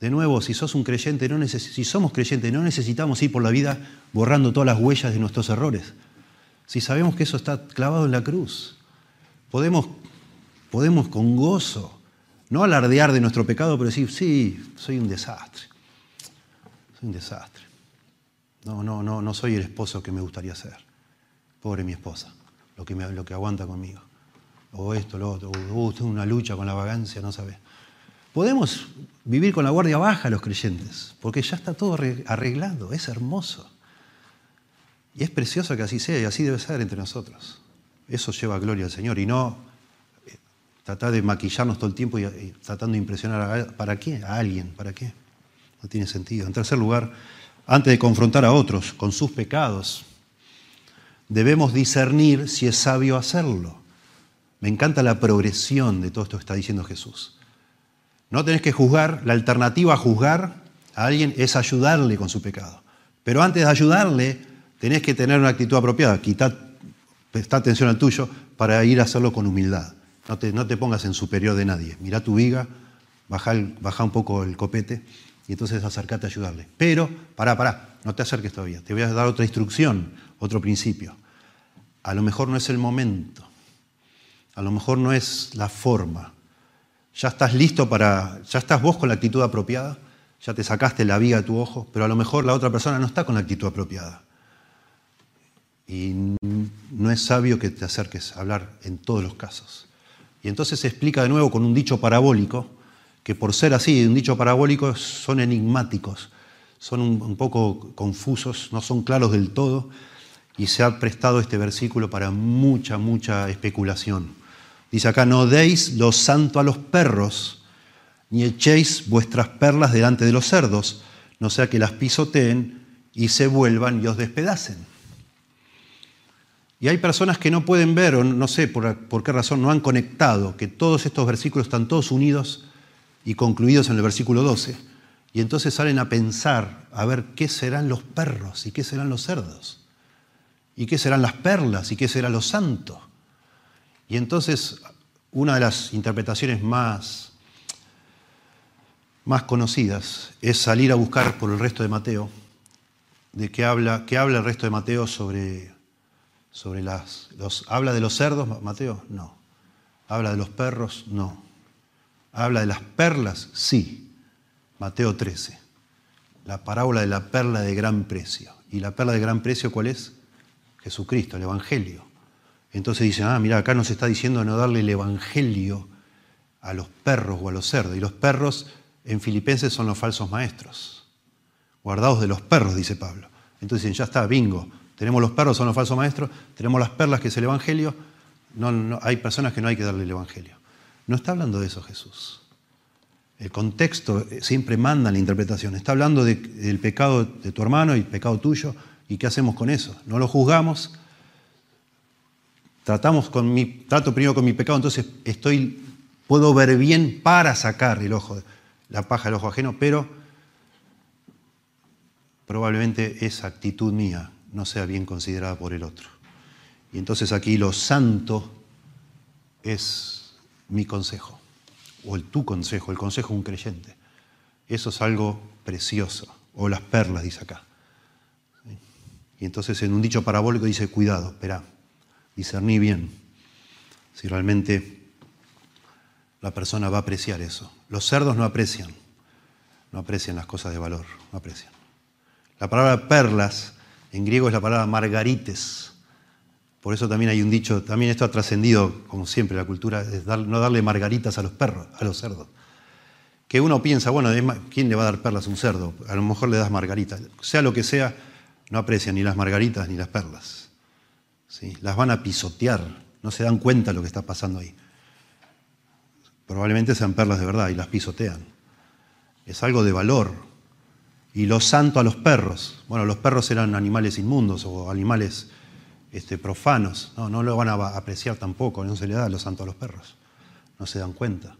De nuevo, si sos un creyente, no si somos creyentes, no necesitamos ir por la vida borrando todas las huellas de nuestros errores. Si sabemos que eso está clavado en la cruz, podemos, podemos con gozo, no alardear de nuestro pecado, pero decir, sí, soy un desastre. Soy un desastre. No, no, no, no soy el esposo que me gustaría ser. Pobre mi esposa lo que, lo que aguanta conmigo. O esto, lo otro. O uh, una lucha con la vagancia, no sabes. Podemos vivir con la guardia baja los creyentes, porque ya está todo arreglado, es hermoso. Y es precioso que así sea, y así debe ser entre nosotros. Eso lleva gloria al Señor, y no eh, tratar de maquillarnos todo el tiempo y tratando de impresionar a, ¿para qué? A alguien, ¿para qué? No tiene sentido. En tercer lugar, antes de confrontar a otros con sus pecados, debemos discernir si es sabio hacerlo. Me encanta la progresión de todo esto que está diciendo Jesús. No tenés que juzgar, la alternativa a juzgar a alguien es ayudarle con su pecado. Pero antes de ayudarle, tenés que tener una actitud apropiada. Quita, presta atención al tuyo para ir a hacerlo con humildad. No te, no te pongas en superior de nadie. Mira tu viga, baja, baja un poco el copete y entonces acércate a ayudarle. Pero, pará, pará, no te acerques todavía. Te voy a dar otra instrucción, otro principio. A lo mejor no es el momento. A lo mejor no es la forma. Ya estás listo para, ya estás vos con la actitud apropiada, ya te sacaste la viga de tu ojo, pero a lo mejor la otra persona no está con la actitud apropiada. Y no es sabio que te acerques a hablar en todos los casos. Y entonces se explica de nuevo con un dicho parabólico, que por ser así, un dicho parabólico, son enigmáticos, son un, poco confusos, no son claros del todo, y se ha prestado este versículo para mucha, mucha especulación. Dice acá, no deis lo santo a los perros, ni echéis vuestras perlas delante de los cerdos, no sea que las pisoteen y se vuelvan y os despedacen. Y hay personas que no pueden ver, o no sé por, por, qué razón, no han conectado, que todos estos versículos están todos unidos y concluidos en el versículo 12. Y entonces salen a pensar, a ver qué serán los perros y qué serán los cerdos, y qué serán las perlas y qué será lo santo. Y entonces una de las interpretaciones más, más conocidas es salir a buscar por el resto de Mateo, de qué habla, qué habla el resto de Mateo sobre sobre las... Los, ¿Habla de los cerdos, Mateo? No. ¿Habla de los perros? No. ¿Habla de las perlas? Sí. Mateo 13. La parábola de la perla de gran precio. ¿Y la perla de gran precio cuál es? Jesucristo, el Evangelio. Entonces dicen, ah, mira, acá nos está diciendo no darle el Evangelio a los perros o a los cerdos. Y los perros en Filipenses son los falsos maestros. Guardados de los perros, dice Pablo. Entonces dicen, ya está, bingo, tenemos los perros, son los falsos maestros, tenemos las perlas, que es el Evangelio. No, hay personas que no hay que darle el Evangelio. No está hablando de eso Jesús. El contexto siempre manda la interpretación. Está hablando del pecado de tu hermano y el pecado tuyo. ¿Y qué hacemos con eso? No lo juzgamos. Tratamos con mi, trato primero con mi pecado, entonces estoy, puedo ver bien para sacar el ojo, la paja del ojo ajeno, pero probablemente esa actitud mía no sea bien considerada por el otro. Y entonces aquí lo santo es mi consejo, o el tu consejo, el consejo de un creyente. Eso es algo precioso, o las perlas, dice acá. Y entonces en un dicho parabólico dice, cuidado, espera, discerní bien si realmente la persona va a apreciar eso. Los cerdos no aprecian, no aprecian las cosas de valor, no aprecian. La palabra perlas en griego es la palabra margarites. Por eso también hay un dicho, también esto ha trascendido, como siempre, la cultura, es no darle margaritas a los perros, a los cerdos. Que uno piensa, bueno, ¿quién le va a dar perlas un cerdo? A lo mejor le das margaritas. Sea lo que sea, no aprecian ni las margaritas ni las perlas. ¿Sí? Las van a pisotear, no se dan cuenta de lo que está pasando ahí. Probablemente sean perlas de verdad y las pisotean. Es algo de valor, y lo santo a los perros. Bueno, los perros eran animales inmundos o animales este, profanos. No, no lo van a apreciar tampoco, no se le da lo santo a los perros. No se dan cuenta.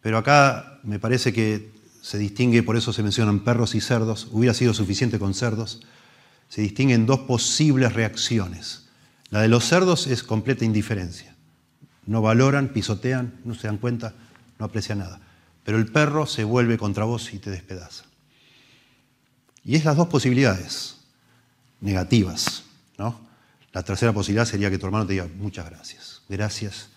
Pero acá me parece que se distingue, por eso se mencionan perros y cerdos, hubiera sido suficiente con cerdos, se distinguen dos posibles reacciones. La de los cerdos es completa indiferencia. No valoran, pisotean, no se dan cuenta, no aprecian nada pero el perro se vuelve contra vos y te despedaza. Y es las dos posibilidades negativas. ¿no? La tercera posibilidad sería que tu hermano te diga, muchas gracias, gracias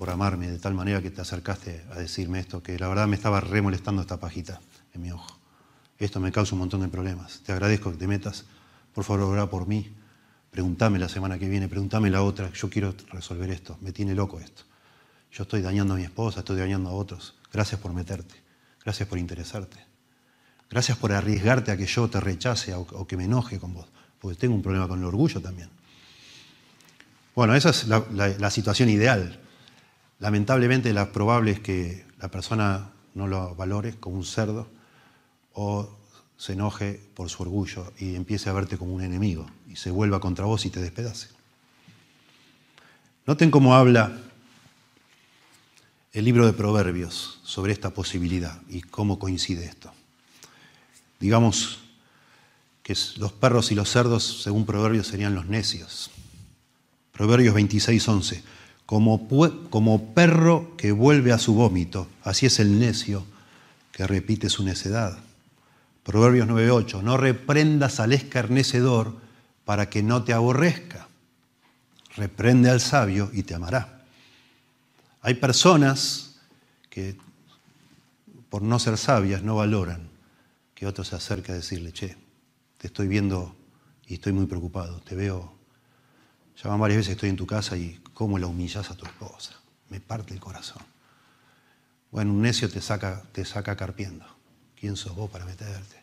por amarme de tal manera que te acercaste a decirme esto, que la verdad me estaba remolestando esta pajita en mi ojo. Esto me causa un montón de problemas. Te agradezco que te metas. Por favor, ora por mí. Pregúntame la semana que viene, pregúntame la otra. Yo quiero resolver esto. Me tiene loco esto. Yo estoy dañando a mi esposa, estoy dañando a otros. Gracias por meterte. Gracias por interesarte. Gracias por arriesgarte a que yo te rechace o que me enoje con vos. Porque tengo un problema con el orgullo también. Bueno, esa es la, situación ideal. Lamentablemente, la probable es que la persona no lo valore como un cerdo o se enoje por su orgullo y empiece a verte como un enemigo y se vuelva contra vos y te despedace. Noten cómo habla el libro de Proverbios sobre esta posibilidad y cómo coincide esto. Digamos que los perros y los cerdos, según Proverbios, serían los necios. Proverbios 26, 11. Como, perro que vuelve a su vómito, así es el necio que repite su necedad. Proverbios 9:8, no reprendas al escarnecedor para que no te aborrezca. Reprende al sabio y te amará. Hay personas que por no ser sabias no valoran que otro se acerque a decirle, che, te estoy viendo y estoy muy preocupado, te veo, ya van varias veces estoy en tu casa y cómo la humillas a tu esposa, me parte el corazón. Bueno, un necio te saca, te saca carpiendo. ¿Quién sos vos para meterte?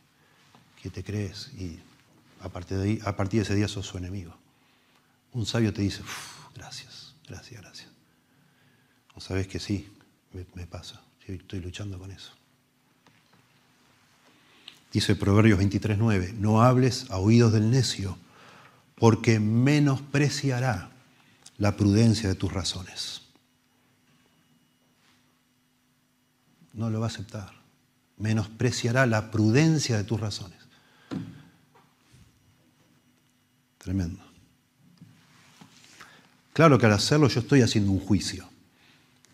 ¿Qué te crees? Y a partir, de a partir de ese día sos su enemigo. Un sabio te dice, gracias, gracias, gracias. O sabes que sí, me, pasa, estoy luchando con eso. Dice Proverbios 23.9, no hables a oídos del necio, porque menospreciará la prudencia de tus razones. No lo va a aceptar. Menospreciará la prudencia de tus razones. Tremendo. Claro que al hacerlo yo estoy haciendo un juicio.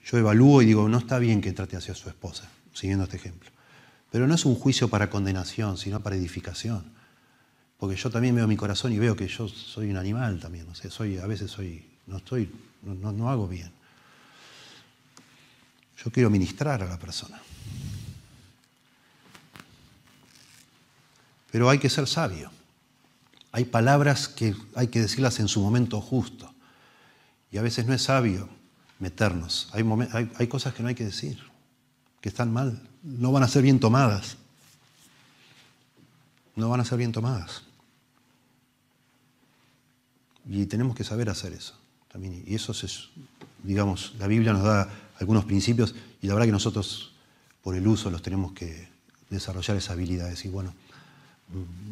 Yo evalúo y digo, no está bien que trate hacia su esposa, siguiendo este ejemplo. Pero no es un juicio para condenación, sino para edificación. Porque yo también veo mi corazón y veo que yo soy un animal también. Soy, a veces soy, no estoy, no, no hago bien. Yo quiero ministrar a la persona. Pero hay que ser sabio. Hay palabras que hay que decirlas en su momento justo. Y a veces no es sabio meternos. Hay, hay, cosas que no hay que decir, que están mal no van a ser bien tomadas. No van a ser bien tomadas. Y tenemos que saber hacer eso. Y eso es, digamos, la Biblia nos da algunos principios y la verdad que nosotros por el uso los tenemos que desarrollar esas habilidades. Y bueno,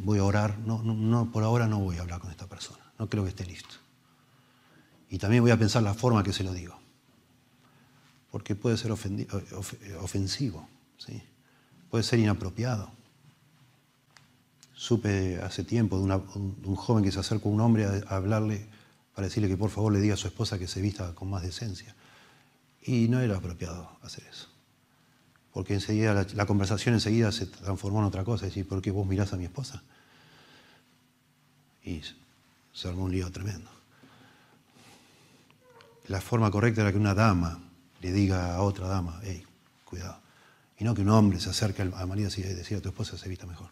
voy a orar, no, no, por ahora no voy a hablar con esta persona, no creo que esté listo. Y también voy a pensar la forma que se lo digo, porque puede ser ofensivo. ¿sí? puede ser inapropiado. Supe hace tiempo de, un, joven que se acercó a un hombre a, hablarle para decirle que por favor le diga a su esposa que se vista con más decencia. Y no era apropiado hacer eso. Porque enseguida la, conversación enseguida se transformó en otra cosa. Es decir, ¿por qué vos mirás a mi esposa? Y se armó un lío tremendo. La forma correcta era que una dama le diga a otra dama, hey, cuidado y no que un hombre se acerque al marido y decir a tu esposa se vista mejor.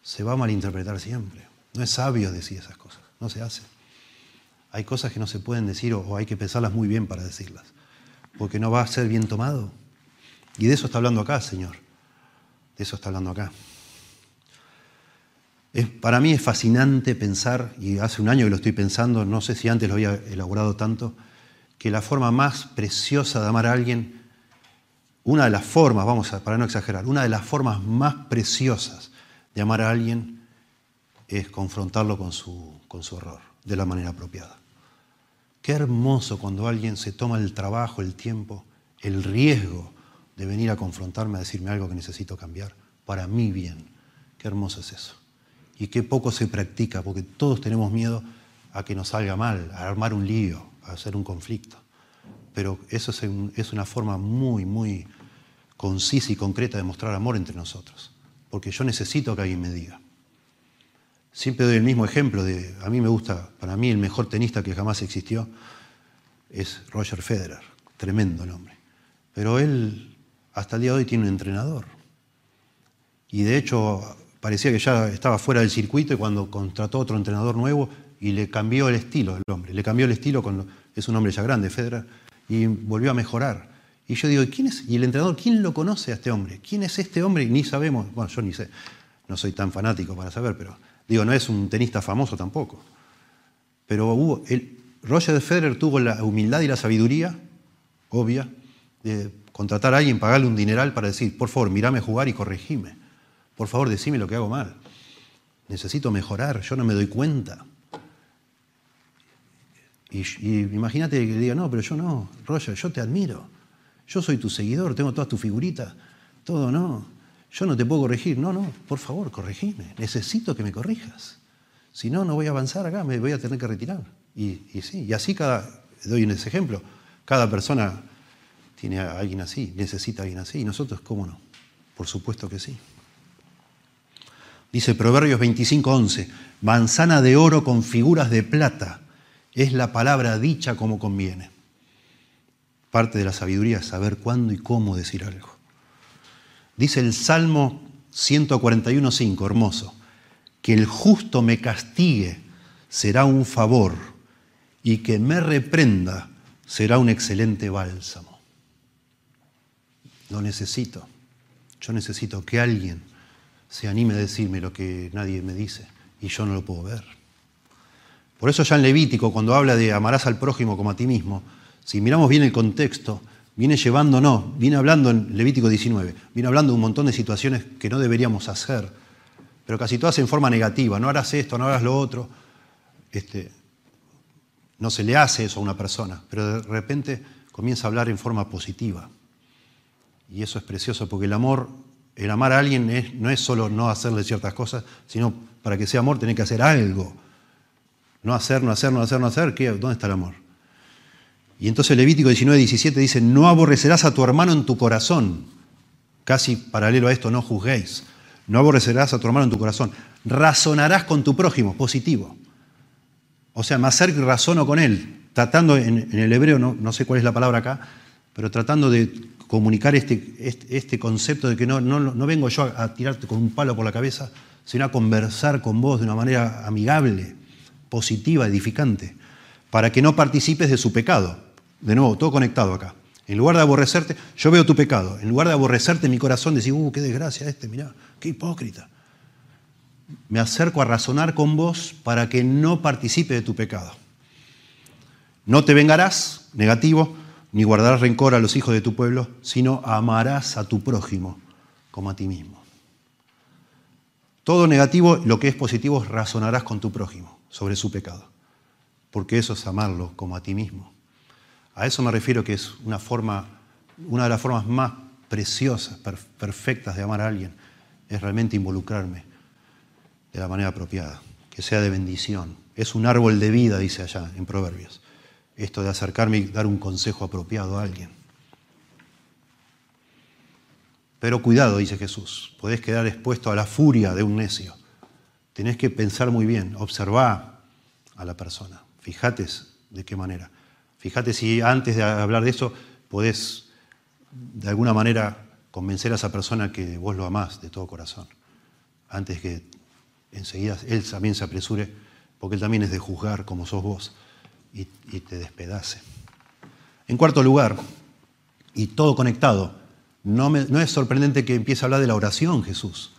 Se va a malinterpretar siempre. No es sabio decir esas cosas, no se hace. Hay cosas que no se pueden decir o hay que pensarlas muy bien para decirlas, porque no va a ser bien tomado. Y de eso está hablando acá, Señor. De eso está hablando acá. para mí es fascinante pensar, y hace un año que lo estoy pensando, no sé si antes lo había elaborado tanto, que la forma más preciosa de amar a alguien una de las formas, vamos a, para no exagerar, una de las formas más preciosas de amar a alguien es confrontarlo con su, con su horror de la manera apropiada. Qué hermoso cuando alguien se toma el trabajo, el tiempo, el riesgo de venir a confrontarme, a decirme algo que necesito cambiar, para mí bien. Qué hermoso es eso. Y qué poco se practica, porque todos tenemos miedo a que nos salga mal, a armar un lío, a hacer un conflicto. Pero eso es una forma muy, muy concisa y concreta de mostrar amor entre nosotros. Porque yo necesito que alguien me diga. Siempre doy el mismo ejemplo de, a mí me gusta, para mí el mejor tenista que jamás existió es Roger Federer, tremendo nombre. Pero él hasta el día de hoy tiene un entrenador. Y de hecho parecía que ya estaba fuera del circuito y cuando contrató otro entrenador nuevo y le cambió el estilo al hombre, le cambió el estilo, con, es un hombre ya grande, Federer, y volvió a mejorar. Y yo digo, ¿quién es? Y el entrenador, ¿quién lo conoce a este hombre? ¿Quién es este hombre? Ni sabemos, bueno, yo ni sé, no soy tan fanático para saber, pero digo, no es un tenista famoso tampoco. Pero hubo, el, Roger Federer tuvo la humildad y la sabiduría, obvia, de contratar a alguien, pagarle un dineral para decir, por favor, mírame jugar y corregime. Por favor, decime lo que hago mal. Necesito mejorar, yo no me doy cuenta. Y, y imagínate que diga, no, pero yo no, Roger, yo te admiro. Yo soy tu seguidor, tengo todas tus figuritas, todo, no. Yo no te puedo corregir, no, no, por favor, corregime. Necesito que me corrijas. Si no, no voy a avanzar acá, me voy a tener que retirar. Y, sí, y así cada, doy ese ejemplo, cada persona tiene a alguien así, necesita a alguien así, y nosotros, ¿cómo no? Por supuesto que sí. Dice Proverbios 25:11, manzana de oro con figuras de plata Es la palabra dicha como conviene. Parte de la sabiduría es saber cuándo y cómo decir algo. Dice el Salmo 141.5, hermoso, que el justo me castigue será un favor y que me reprenda será un excelente bálsamo. Lo necesito. Yo necesito que alguien se anime a decirme lo que nadie me dice y yo no lo puedo ver. Por eso ya en Levítico, cuando habla de amarás al prójimo como a ti mismo, si miramos bien el contexto, viene llevándonos, viene hablando en Levítico 19, viene hablando de un montón de situaciones que no deberíamos hacer, pero casi todas en forma negativa, no harás esto, no harás lo otro. Este, no se le hace eso a una persona, pero de repente comienza a hablar en forma positiva. Y eso es precioso porque el amor, el amar a alguien no es solo no hacerle ciertas cosas, sino para que sea amor tiene que hacer algo. No hacer, no hacer, no hacer, no hacer. ¿dónde está el amor? Y entonces Levítico 19, 17 dice, no aborrecerás a tu hermano en tu corazón. Casi paralelo a esto, no juzguéis. No aborrecerás a tu hermano en tu corazón. Razonarás con tu prójimo, positivo. O sea, me acerco y razono con él, tratando en, el hebreo, no, no, sé cuál es la palabra acá, pero tratando de comunicar este, este, este concepto de que no, no, no, vengo yo a, tirarte con un palo por la cabeza, sino a conversar con vos de una manera amigable, positiva, edificante, para que no participes de su pecado. De nuevo, todo conectado acá. En lugar de aborrecerte, yo veo tu pecado. En lugar de aborrecerte mi corazón, decir, uh, qué desgracia este, mirá, qué hipócrita me acerco a razonar con vos para que no participe de tu pecado. No te vengarás, negativo, ni guardarás rencor a los hijos de tu pueblo, sino amarás a tu prójimo como a ti mismo. Todo negativo, lo que es positivo, razonarás con tu prójimo sobre su pecado, porque eso es amarlo como a ti mismo. A eso me refiero que es una forma, una de las formas más preciosas, perfectas de amar a alguien, es realmente involucrarme de la manera apropiada, que sea de bendición. Es un árbol de vida, dice allá en Proverbios. Esto de acercarme y dar un consejo apropiado a alguien. Pero cuidado, dice Jesús, podés quedar expuesto a la furia de un necio. Tenés que pensar muy bien, observar a la persona. Fíjate de qué manera. Fíjate si antes de hablar de eso podés de alguna manera convencer a esa persona que vos lo amás de todo corazón. Antes que enseguida él también se apresure, porque él también es de juzgar como sos vos, y, te despedace. En cuarto lugar, y todo conectado, no, no es sorprendente que empiece a hablar de la oración Jesús.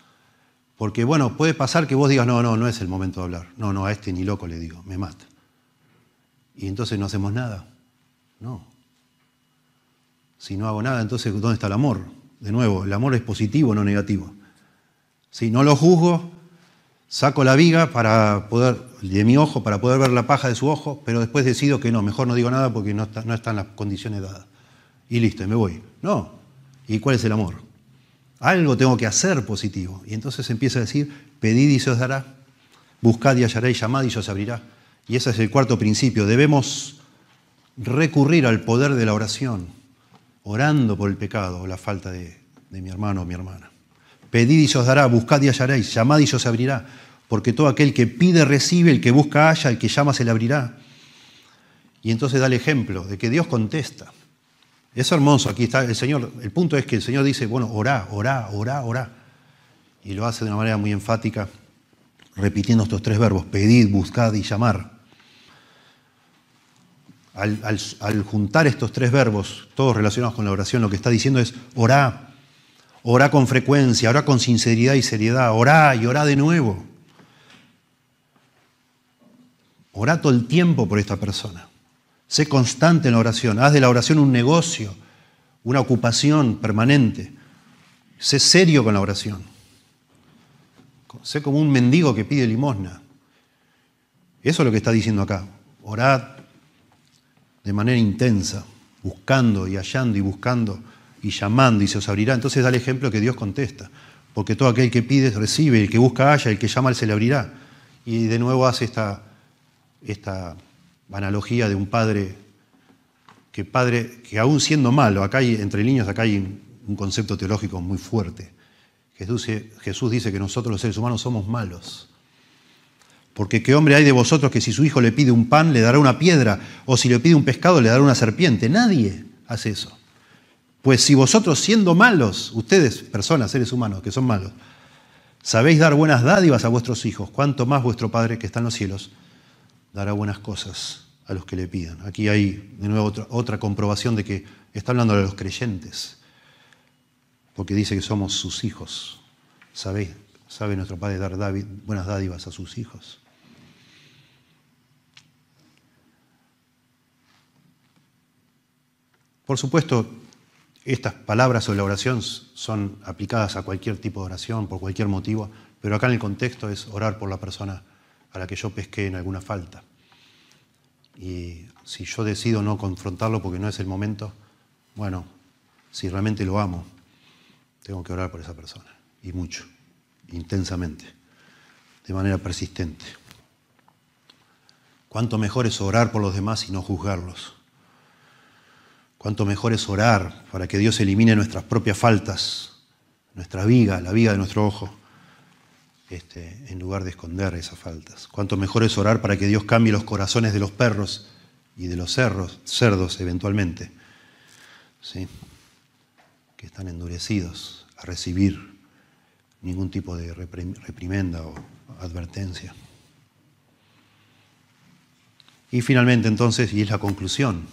Porque bueno, puede pasar que vos digas, no, no, no es el momento de hablar. No, no, a este ni loco le digo, me mata. Y entonces no hacemos nada. No. Si no hago nada, entonces ¿dónde está el amor? De nuevo, el amor es positivo, no negativo. Si no lo juzgo, Saco la viga para poder, de mi ojo para poder ver la paja de su ojo, pero después decido que no, mejor no digo nada porque no, está, están las condiciones dadas. Y listo, me voy. No. ¿Y cuál es el amor? Algo tengo que hacer positivo. Y entonces empieza a decir, pedid y se os dará, buscad y hallaréis, llamad y se os abrirá. Y ese es el cuarto principio. Debemos recurrir al poder de la oración, orando por el pecado o la falta de, mi hermano o mi hermana. Pedid y os dará, buscad y hallaréis, llamad y os abrirá, porque todo aquel que pide recibe, el que busca halla, el que llama se le abrirá. Y entonces da el ejemplo de que Dios contesta. Es hermoso, aquí está el Señor, el punto es que el Señor dice, bueno, orá, orá, orá, orá. Y lo hace de una manera muy enfática, repitiendo estos tres verbos, pedid, buscad y llamar. Al, juntar estos tres verbos, todos relacionados con la oración, lo que está diciendo es orá, Orá con frecuencia, orá con sinceridad y seriedad, orá y orá de nuevo. Orá todo el tiempo por esta persona. Sé constante en la oración. Haz de la oración un negocio, una ocupación permanente. Sé serio con la oración. Sé como un mendigo que pide limosna. Eso es lo que está diciendo acá. Orad de manera intensa, buscando y hallando y buscando y llamando y se os abrirá. Entonces da el ejemplo que Dios contesta. Porque todo aquel que pide recibe, el que busca haya, el que llama se le abrirá. Y de nuevo hace esta, esta analogía de un padre que padre que aún siendo malo, acá hay, entre niños acá hay un concepto teológico muy fuerte. Jesús, Jesús dice que nosotros los seres humanos somos malos. Porque qué hombre hay de vosotros que si su hijo le pide un pan, le dará una piedra, o si le pide un pescado, le dará una serpiente. Nadie hace eso. Pues si vosotros siendo malos, ustedes, personas, seres humanos que son malos, sabéis dar buenas dádivas a vuestros hijos, cuanto más vuestro Padre que está en los cielos dará buenas cosas a los que le pidan. Aquí hay de nuevo otra, otra comprobación de que está hablando de los creyentes, porque dice que somos sus hijos. ¿Sabéis? ¿Sabe nuestro Padre dar buenas dádivas a sus hijos? Por supuesto, estas palabras o la oración son aplicadas a cualquier tipo de oración, por cualquier motivo, pero acá en el contexto es orar por la persona a la que yo pesqué en alguna falta. Y si yo decido no confrontarlo porque no es el momento, bueno, si realmente lo amo, tengo que orar por esa persona. Y mucho, intensamente, de manera persistente. Cuánto mejor es orar por los demás y no juzgarlos. Cuánto mejor es orar para que Dios elimine nuestras propias faltas, nuestra viga, la viga de nuestro ojo, este, en lugar de esconder esas faltas. Cuánto mejor es orar para que Dios cambie los corazones de los perros y de los cerros, cerdos eventualmente, ¿sí? que están endurecidos a recibir ningún tipo de reprimenda o advertencia. Y finalmente entonces, y es la conclusión,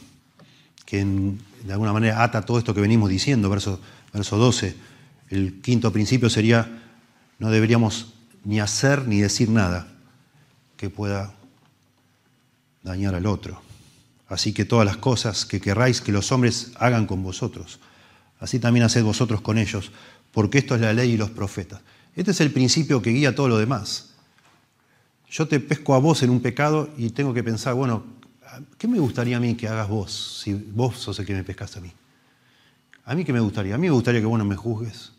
que de alguna manera ata todo esto que venimos diciendo, verso, verso 12. El quinto principio sería, no deberíamos ni hacer ni decir nada que pueda dañar al otro. Así que todas las cosas que querráis que los hombres hagan con vosotros, así también haced vosotros con ellos, porque esto es la ley y los profetas. Este es el principio que guía todo lo demás. Yo te pesco a vos en un pecado y tengo que pensar, bueno, ¿qué me gustaría a mí que hagas vos, si vos sos el que me pescaste a mí? A mí qué me gustaría? A mí me gustaría que vos no me juzgues,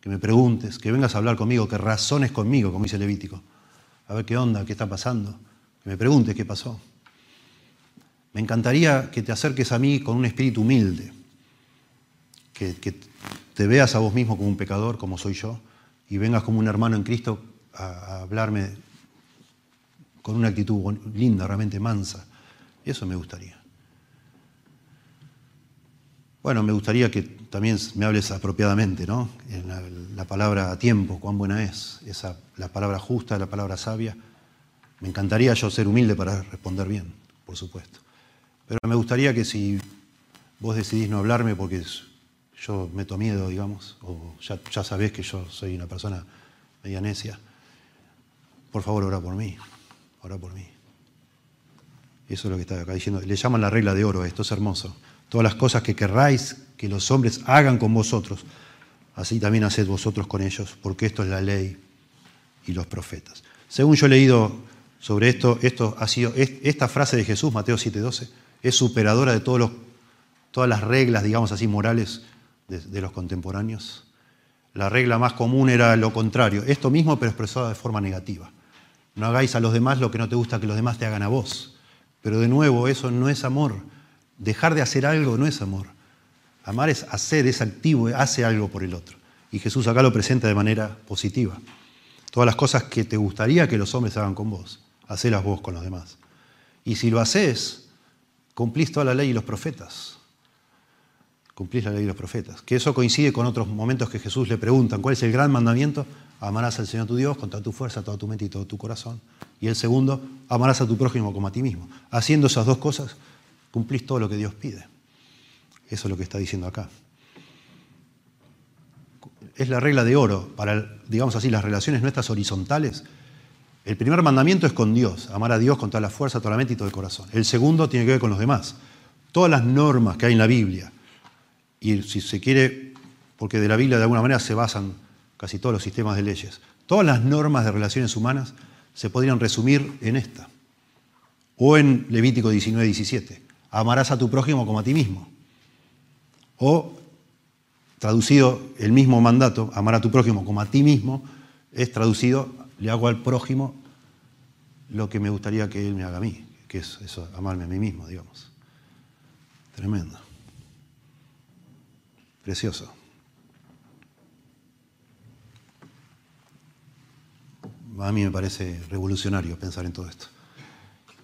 que me preguntes, que vengas a hablar conmigo, que razones conmigo, como dice Levítico. A ver qué onda, qué está pasando. Que me preguntes qué pasó. Me encantaría que te acerques a mí con un espíritu humilde, que, que te veas a vos mismo como un pecador, como soy yo, y vengas como un hermano en Cristo a, a hablarme con una actitud linda, realmente mansa eso me gustaría. Bueno, me gustaría que también me hables apropiadamente, ¿no? En la, palabra a tiempo, cuán buena es, esa, la palabra justa, la palabra sabia. Me encantaría yo ser humilde para responder bien, por supuesto. Pero me gustaría que si vos decidís no hablarme porque yo meto miedo, digamos, o ya, ya sabés que yo soy una persona media necia, por favor, ora por mí, ora por mí. Eso es lo que está acá diciendo. Le llaman la regla de oro, esto es hermoso. Todas las cosas que querráis que los hombres hagan con vosotros, así también haced vosotros con ellos, porque esto es la ley y los profetas. Según yo he leído sobre esto, esto ha sido, esta frase de Jesús, Mateo 7:12, es superadora de todos todas las reglas, digamos así, morales de, de los contemporáneos. La regla más común era lo contrario, esto mismo pero expresado de forma negativa. No hagáis a los demás lo que no te gusta que los demás te hagan a vos. Pero de nuevo, eso no es amor. Dejar de hacer algo no es amor. Amar es hacer, es activo, hace algo por el otro. Y Jesús acá lo presenta de manera positiva. Todas las cosas que te gustaría que los hombres hagan con vos, hacelas vos con los demás. Y si lo haces, cumplís toda la ley y los profetas. Cumplís la ley y los profetas. Que eso coincide con otros momentos que Jesús le preguntan, ¿cuál es el gran mandamiento? Amarás al Señor tu Dios con toda tu fuerza, toda tu mente y todo tu corazón. Y el segundo, amarás a tu prójimo como a ti mismo. Haciendo esas dos cosas, cumplís todo lo que Dios pide. Eso es lo que está diciendo acá. Es la regla de oro para, digamos así, las relaciones nuestras horizontales. El primer mandamiento es con Dios, amar a Dios con toda la fuerza, toda la mente y todo el corazón. El segundo tiene que ver con los demás. Todas las normas que hay en la Biblia, y si se quiere, porque de la Biblia de alguna manera se basan casi todos los sistemas de leyes, todas las normas de relaciones humanas se podrían resumir en esta. O en Levítico 19, 17. Amarás a tu prójimo como a ti mismo. O, traducido el mismo mandato, amar a tu prójimo como a ti mismo, es traducido, le hago al prójimo lo que me gustaría que él me haga a mí, que es eso, amarme a mí mismo, digamos. Tremendo. Precioso. a mí me parece revolucionario pensar en todo esto.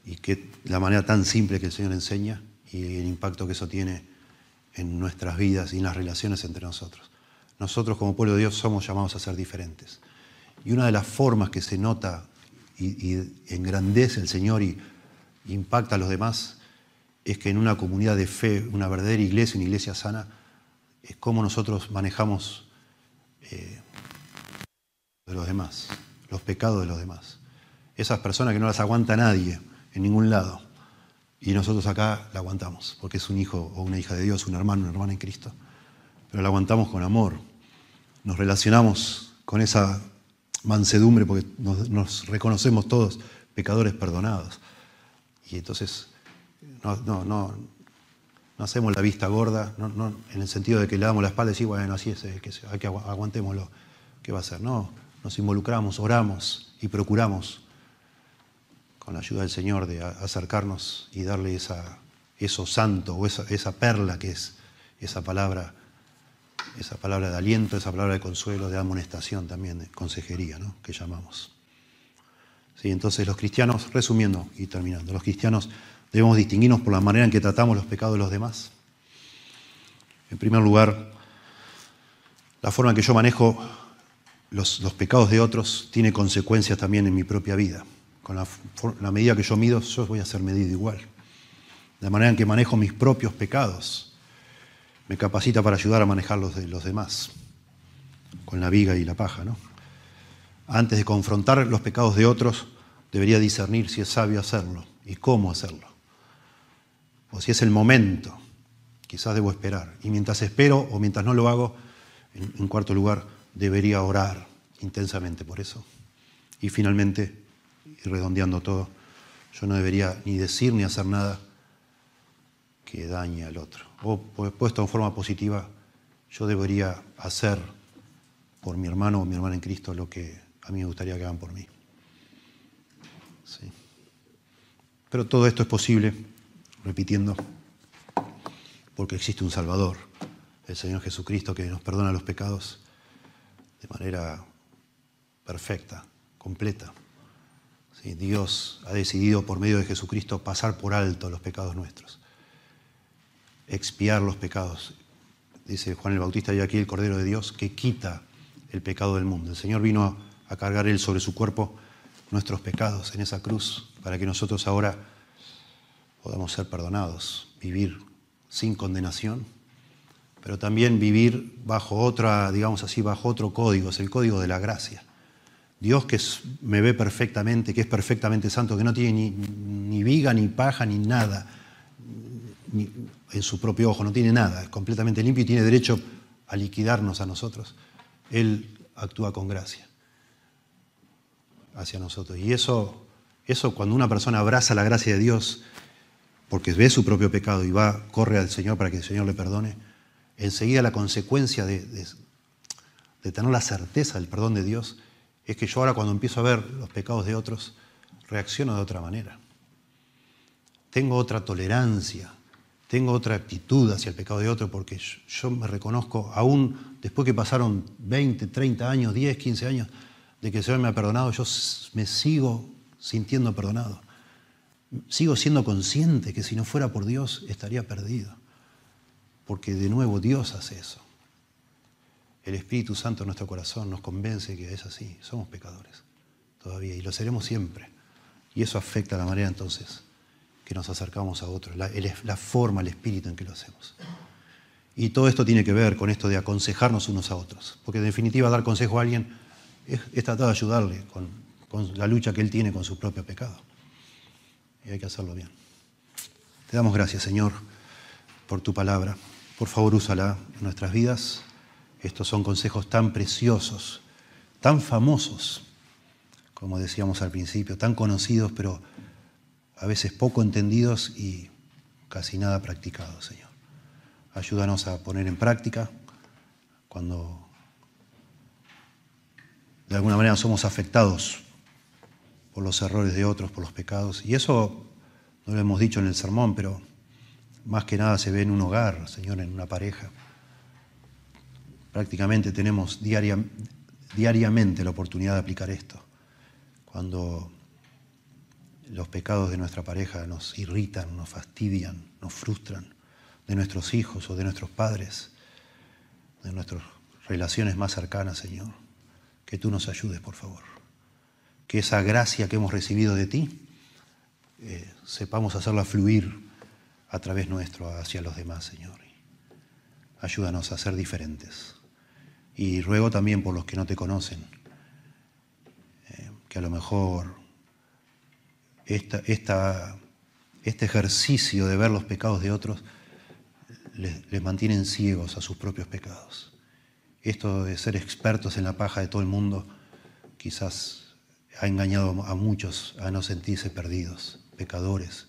Y que la manera tan simple que el Señor enseña y el impacto que eso tiene en nuestras vidas y en las relaciones entre nosotros. Nosotros como pueblo de Dios somos llamados a ser diferentes. Y una de las formas que se nota y, engrandece el Señor y impacta a los demás es que en una comunidad de fe, una verdadera iglesia, una iglesia sana, es cómo nosotros manejamos eh, de los demás, los pecados de los demás. Esas personas que no las aguanta nadie en ningún lado. Y nosotros acá la aguantamos, porque es un hijo o una hija de Dios, un hermano, una hermana en Cristo. Pero la aguantamos con amor. Nos relacionamos con esa mansedumbre porque nos, reconocemos todos pecadores perdonados. Y entonces no, no, no, no hacemos la vista gorda, no, en el sentido de que le damos la espalda y decimos, bueno, así es, que, hay que aguantémoslo, ¿qué va a ser? No, nos involucramos, oramos y procuramos, con la ayuda del Señor, de acercarnos y darle esa, eso santo o esa, esa perla que es esa palabra esa palabra de aliento, esa palabra de consuelo, de amonestación también, de consejería, ¿no? que llamamos. Sí, entonces los cristianos, resumiendo y terminando, los cristianos debemos distinguirnos por la manera en que tratamos los pecados de los demás. En primer lugar, la forma en que yo manejo los, pecados de otros tiene consecuencias también en mi propia vida. Con la, la medida que yo mido, yo voy a ser medido igual. La manera en que manejo mis propios pecados me capacita para ayudar a manejar los de los demás, con la viga y la paja. ¿no? Antes de confrontar los pecados de otros, debería discernir si es sabio hacerlo y cómo hacerlo. O si es el momento, quizás debo esperar. Y mientras espero o mientras no lo hago, en, cuarto lugar, debería orar intensamente por eso. Y finalmente, y redondeando todo, yo no debería ni decir ni hacer nada que dañe al otro o puesto en forma positiva, yo debería hacer por mi hermano o mi hermana en Cristo lo que a mí me gustaría que hagan por mí. Pero todo esto es posible, repitiendo, porque existe un Salvador, el Señor Jesucristo, que nos perdona los pecados de manera perfecta, completa. Dios ha decidido por medio de Jesucristo pasar por alto los pecados nuestros expiar los pecados. Dice Juan el Bautista, y aquí el Cordero de Dios que quita el pecado del mundo. El Señor vino a cargar Él sobre su cuerpo nuestros pecados en esa cruz para que nosotros ahora podamos ser perdonados, vivir sin condenación, pero también vivir bajo otra, digamos así, bajo otro código, es el código de la gracia. Dios que me ve perfectamente, que es perfectamente santo, que no tiene ni, ni viga, ni paja, ni nada, en su propio ojo, no tiene nada, es completamente limpio y tiene derecho a liquidarnos a nosotros. Él actúa con gracia hacia nosotros. Y eso, eso cuando una persona abraza la gracia de Dios, porque ve su propio pecado y va, corre al Señor para que el Señor le perdone, enseguida la consecuencia de, de tener la certeza del perdón de Dios es que yo ahora cuando empiezo a ver los pecados de otros, reacciono de otra manera. Tengo otra tolerancia, tengo otra actitud hacia el pecado de otro porque yo me reconozco, aún después que pasaron 20, 30 años, 10, 15 años de que el Señor me ha perdonado, yo me sigo sintiendo perdonado. Sigo siendo consciente que si no fuera por Dios estaría perdido. Porque de nuevo Dios hace eso. El Espíritu Santo en nuestro corazón nos convence que es así. Somos pecadores todavía y lo seremos siempre. Y eso afecta la manera entonces que nos acercamos a otros, la, forma, el espíritu en que lo hacemos. Y todo esto tiene que ver con esto de aconsejarnos unos a otros, porque en definitiva dar consejo a alguien es, tratar de ayudarle con, con, la lucha que él tiene con su propio pecado. Hay que hacerlo bien. Te damos gracias, Señor, por tu palabra. Por favor, úsala en nuestras vidas. Estos son consejos tan preciosos, tan famosos, como decíamos al principio, tan conocidos, pero a veces poco entendidos y casi nada practicados, Señor. Ayúdanos a poner en práctica cuando de alguna manera somos afectados por los errores de otros, por los pecados. Y eso no lo hemos dicho en el sermón, pero más que nada se ve en un hogar, Señor, en una pareja. Prácticamente tenemos diariamente la oportunidad de aplicar esto. cuando los pecados de nuestra pareja nos irritan, nos fastidian, nos frustran, de nuestros hijos o de nuestros padres, de nuestras relaciones más cercanas, Señor. Que tú nos ayudes, por favor. Que esa gracia que hemos recibido de ti, eh, sepamos hacerla fluir a través nuestro hacia los demás, Señor. Ayúdanos a ser diferentes. Y ruego también por los que no te conocen, eh, que a lo mejor este ejercicio de ver los pecados de otros les, les mantienen ciegos a sus propios pecados. Esto de ser expertos en la paja de todo el mundo quizás ha engañado a muchos a no sentirse perdidos, pecadores,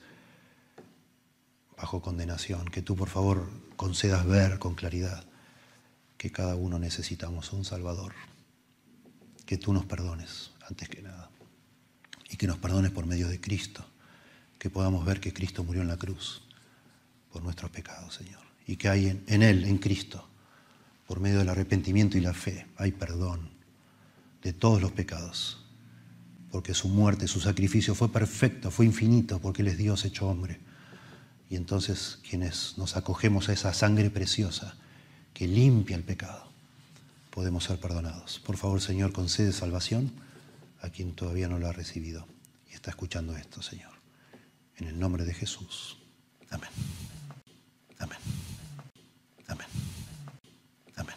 bajo condenación. Que tú, por favor, concedas ver con claridad que cada uno necesitamos un Salvador. Que tú nos perdones, antes que nada. Y que nos perdones por medio de Cristo. Que podamos ver que Cristo murió en la cruz por nuestros pecados, Señor. Y que hay en, en Él, en Cristo, por medio del arrepentimiento y la fe, hay perdón de todos los pecados porque su muerte, su sacrificio fue perfecto, fue infinito, porque Él es Dios hecho hombre. Y entonces quienes nos acogemos a esa sangre preciosa que limpia el pecado, podemos ser perdonados. Por favor, Señor, concede salvación a quien todavía no lo ha recibido y está escuchando esto, Señor. En el nombre de Jesús. Amén. Amén. Amén. Amén.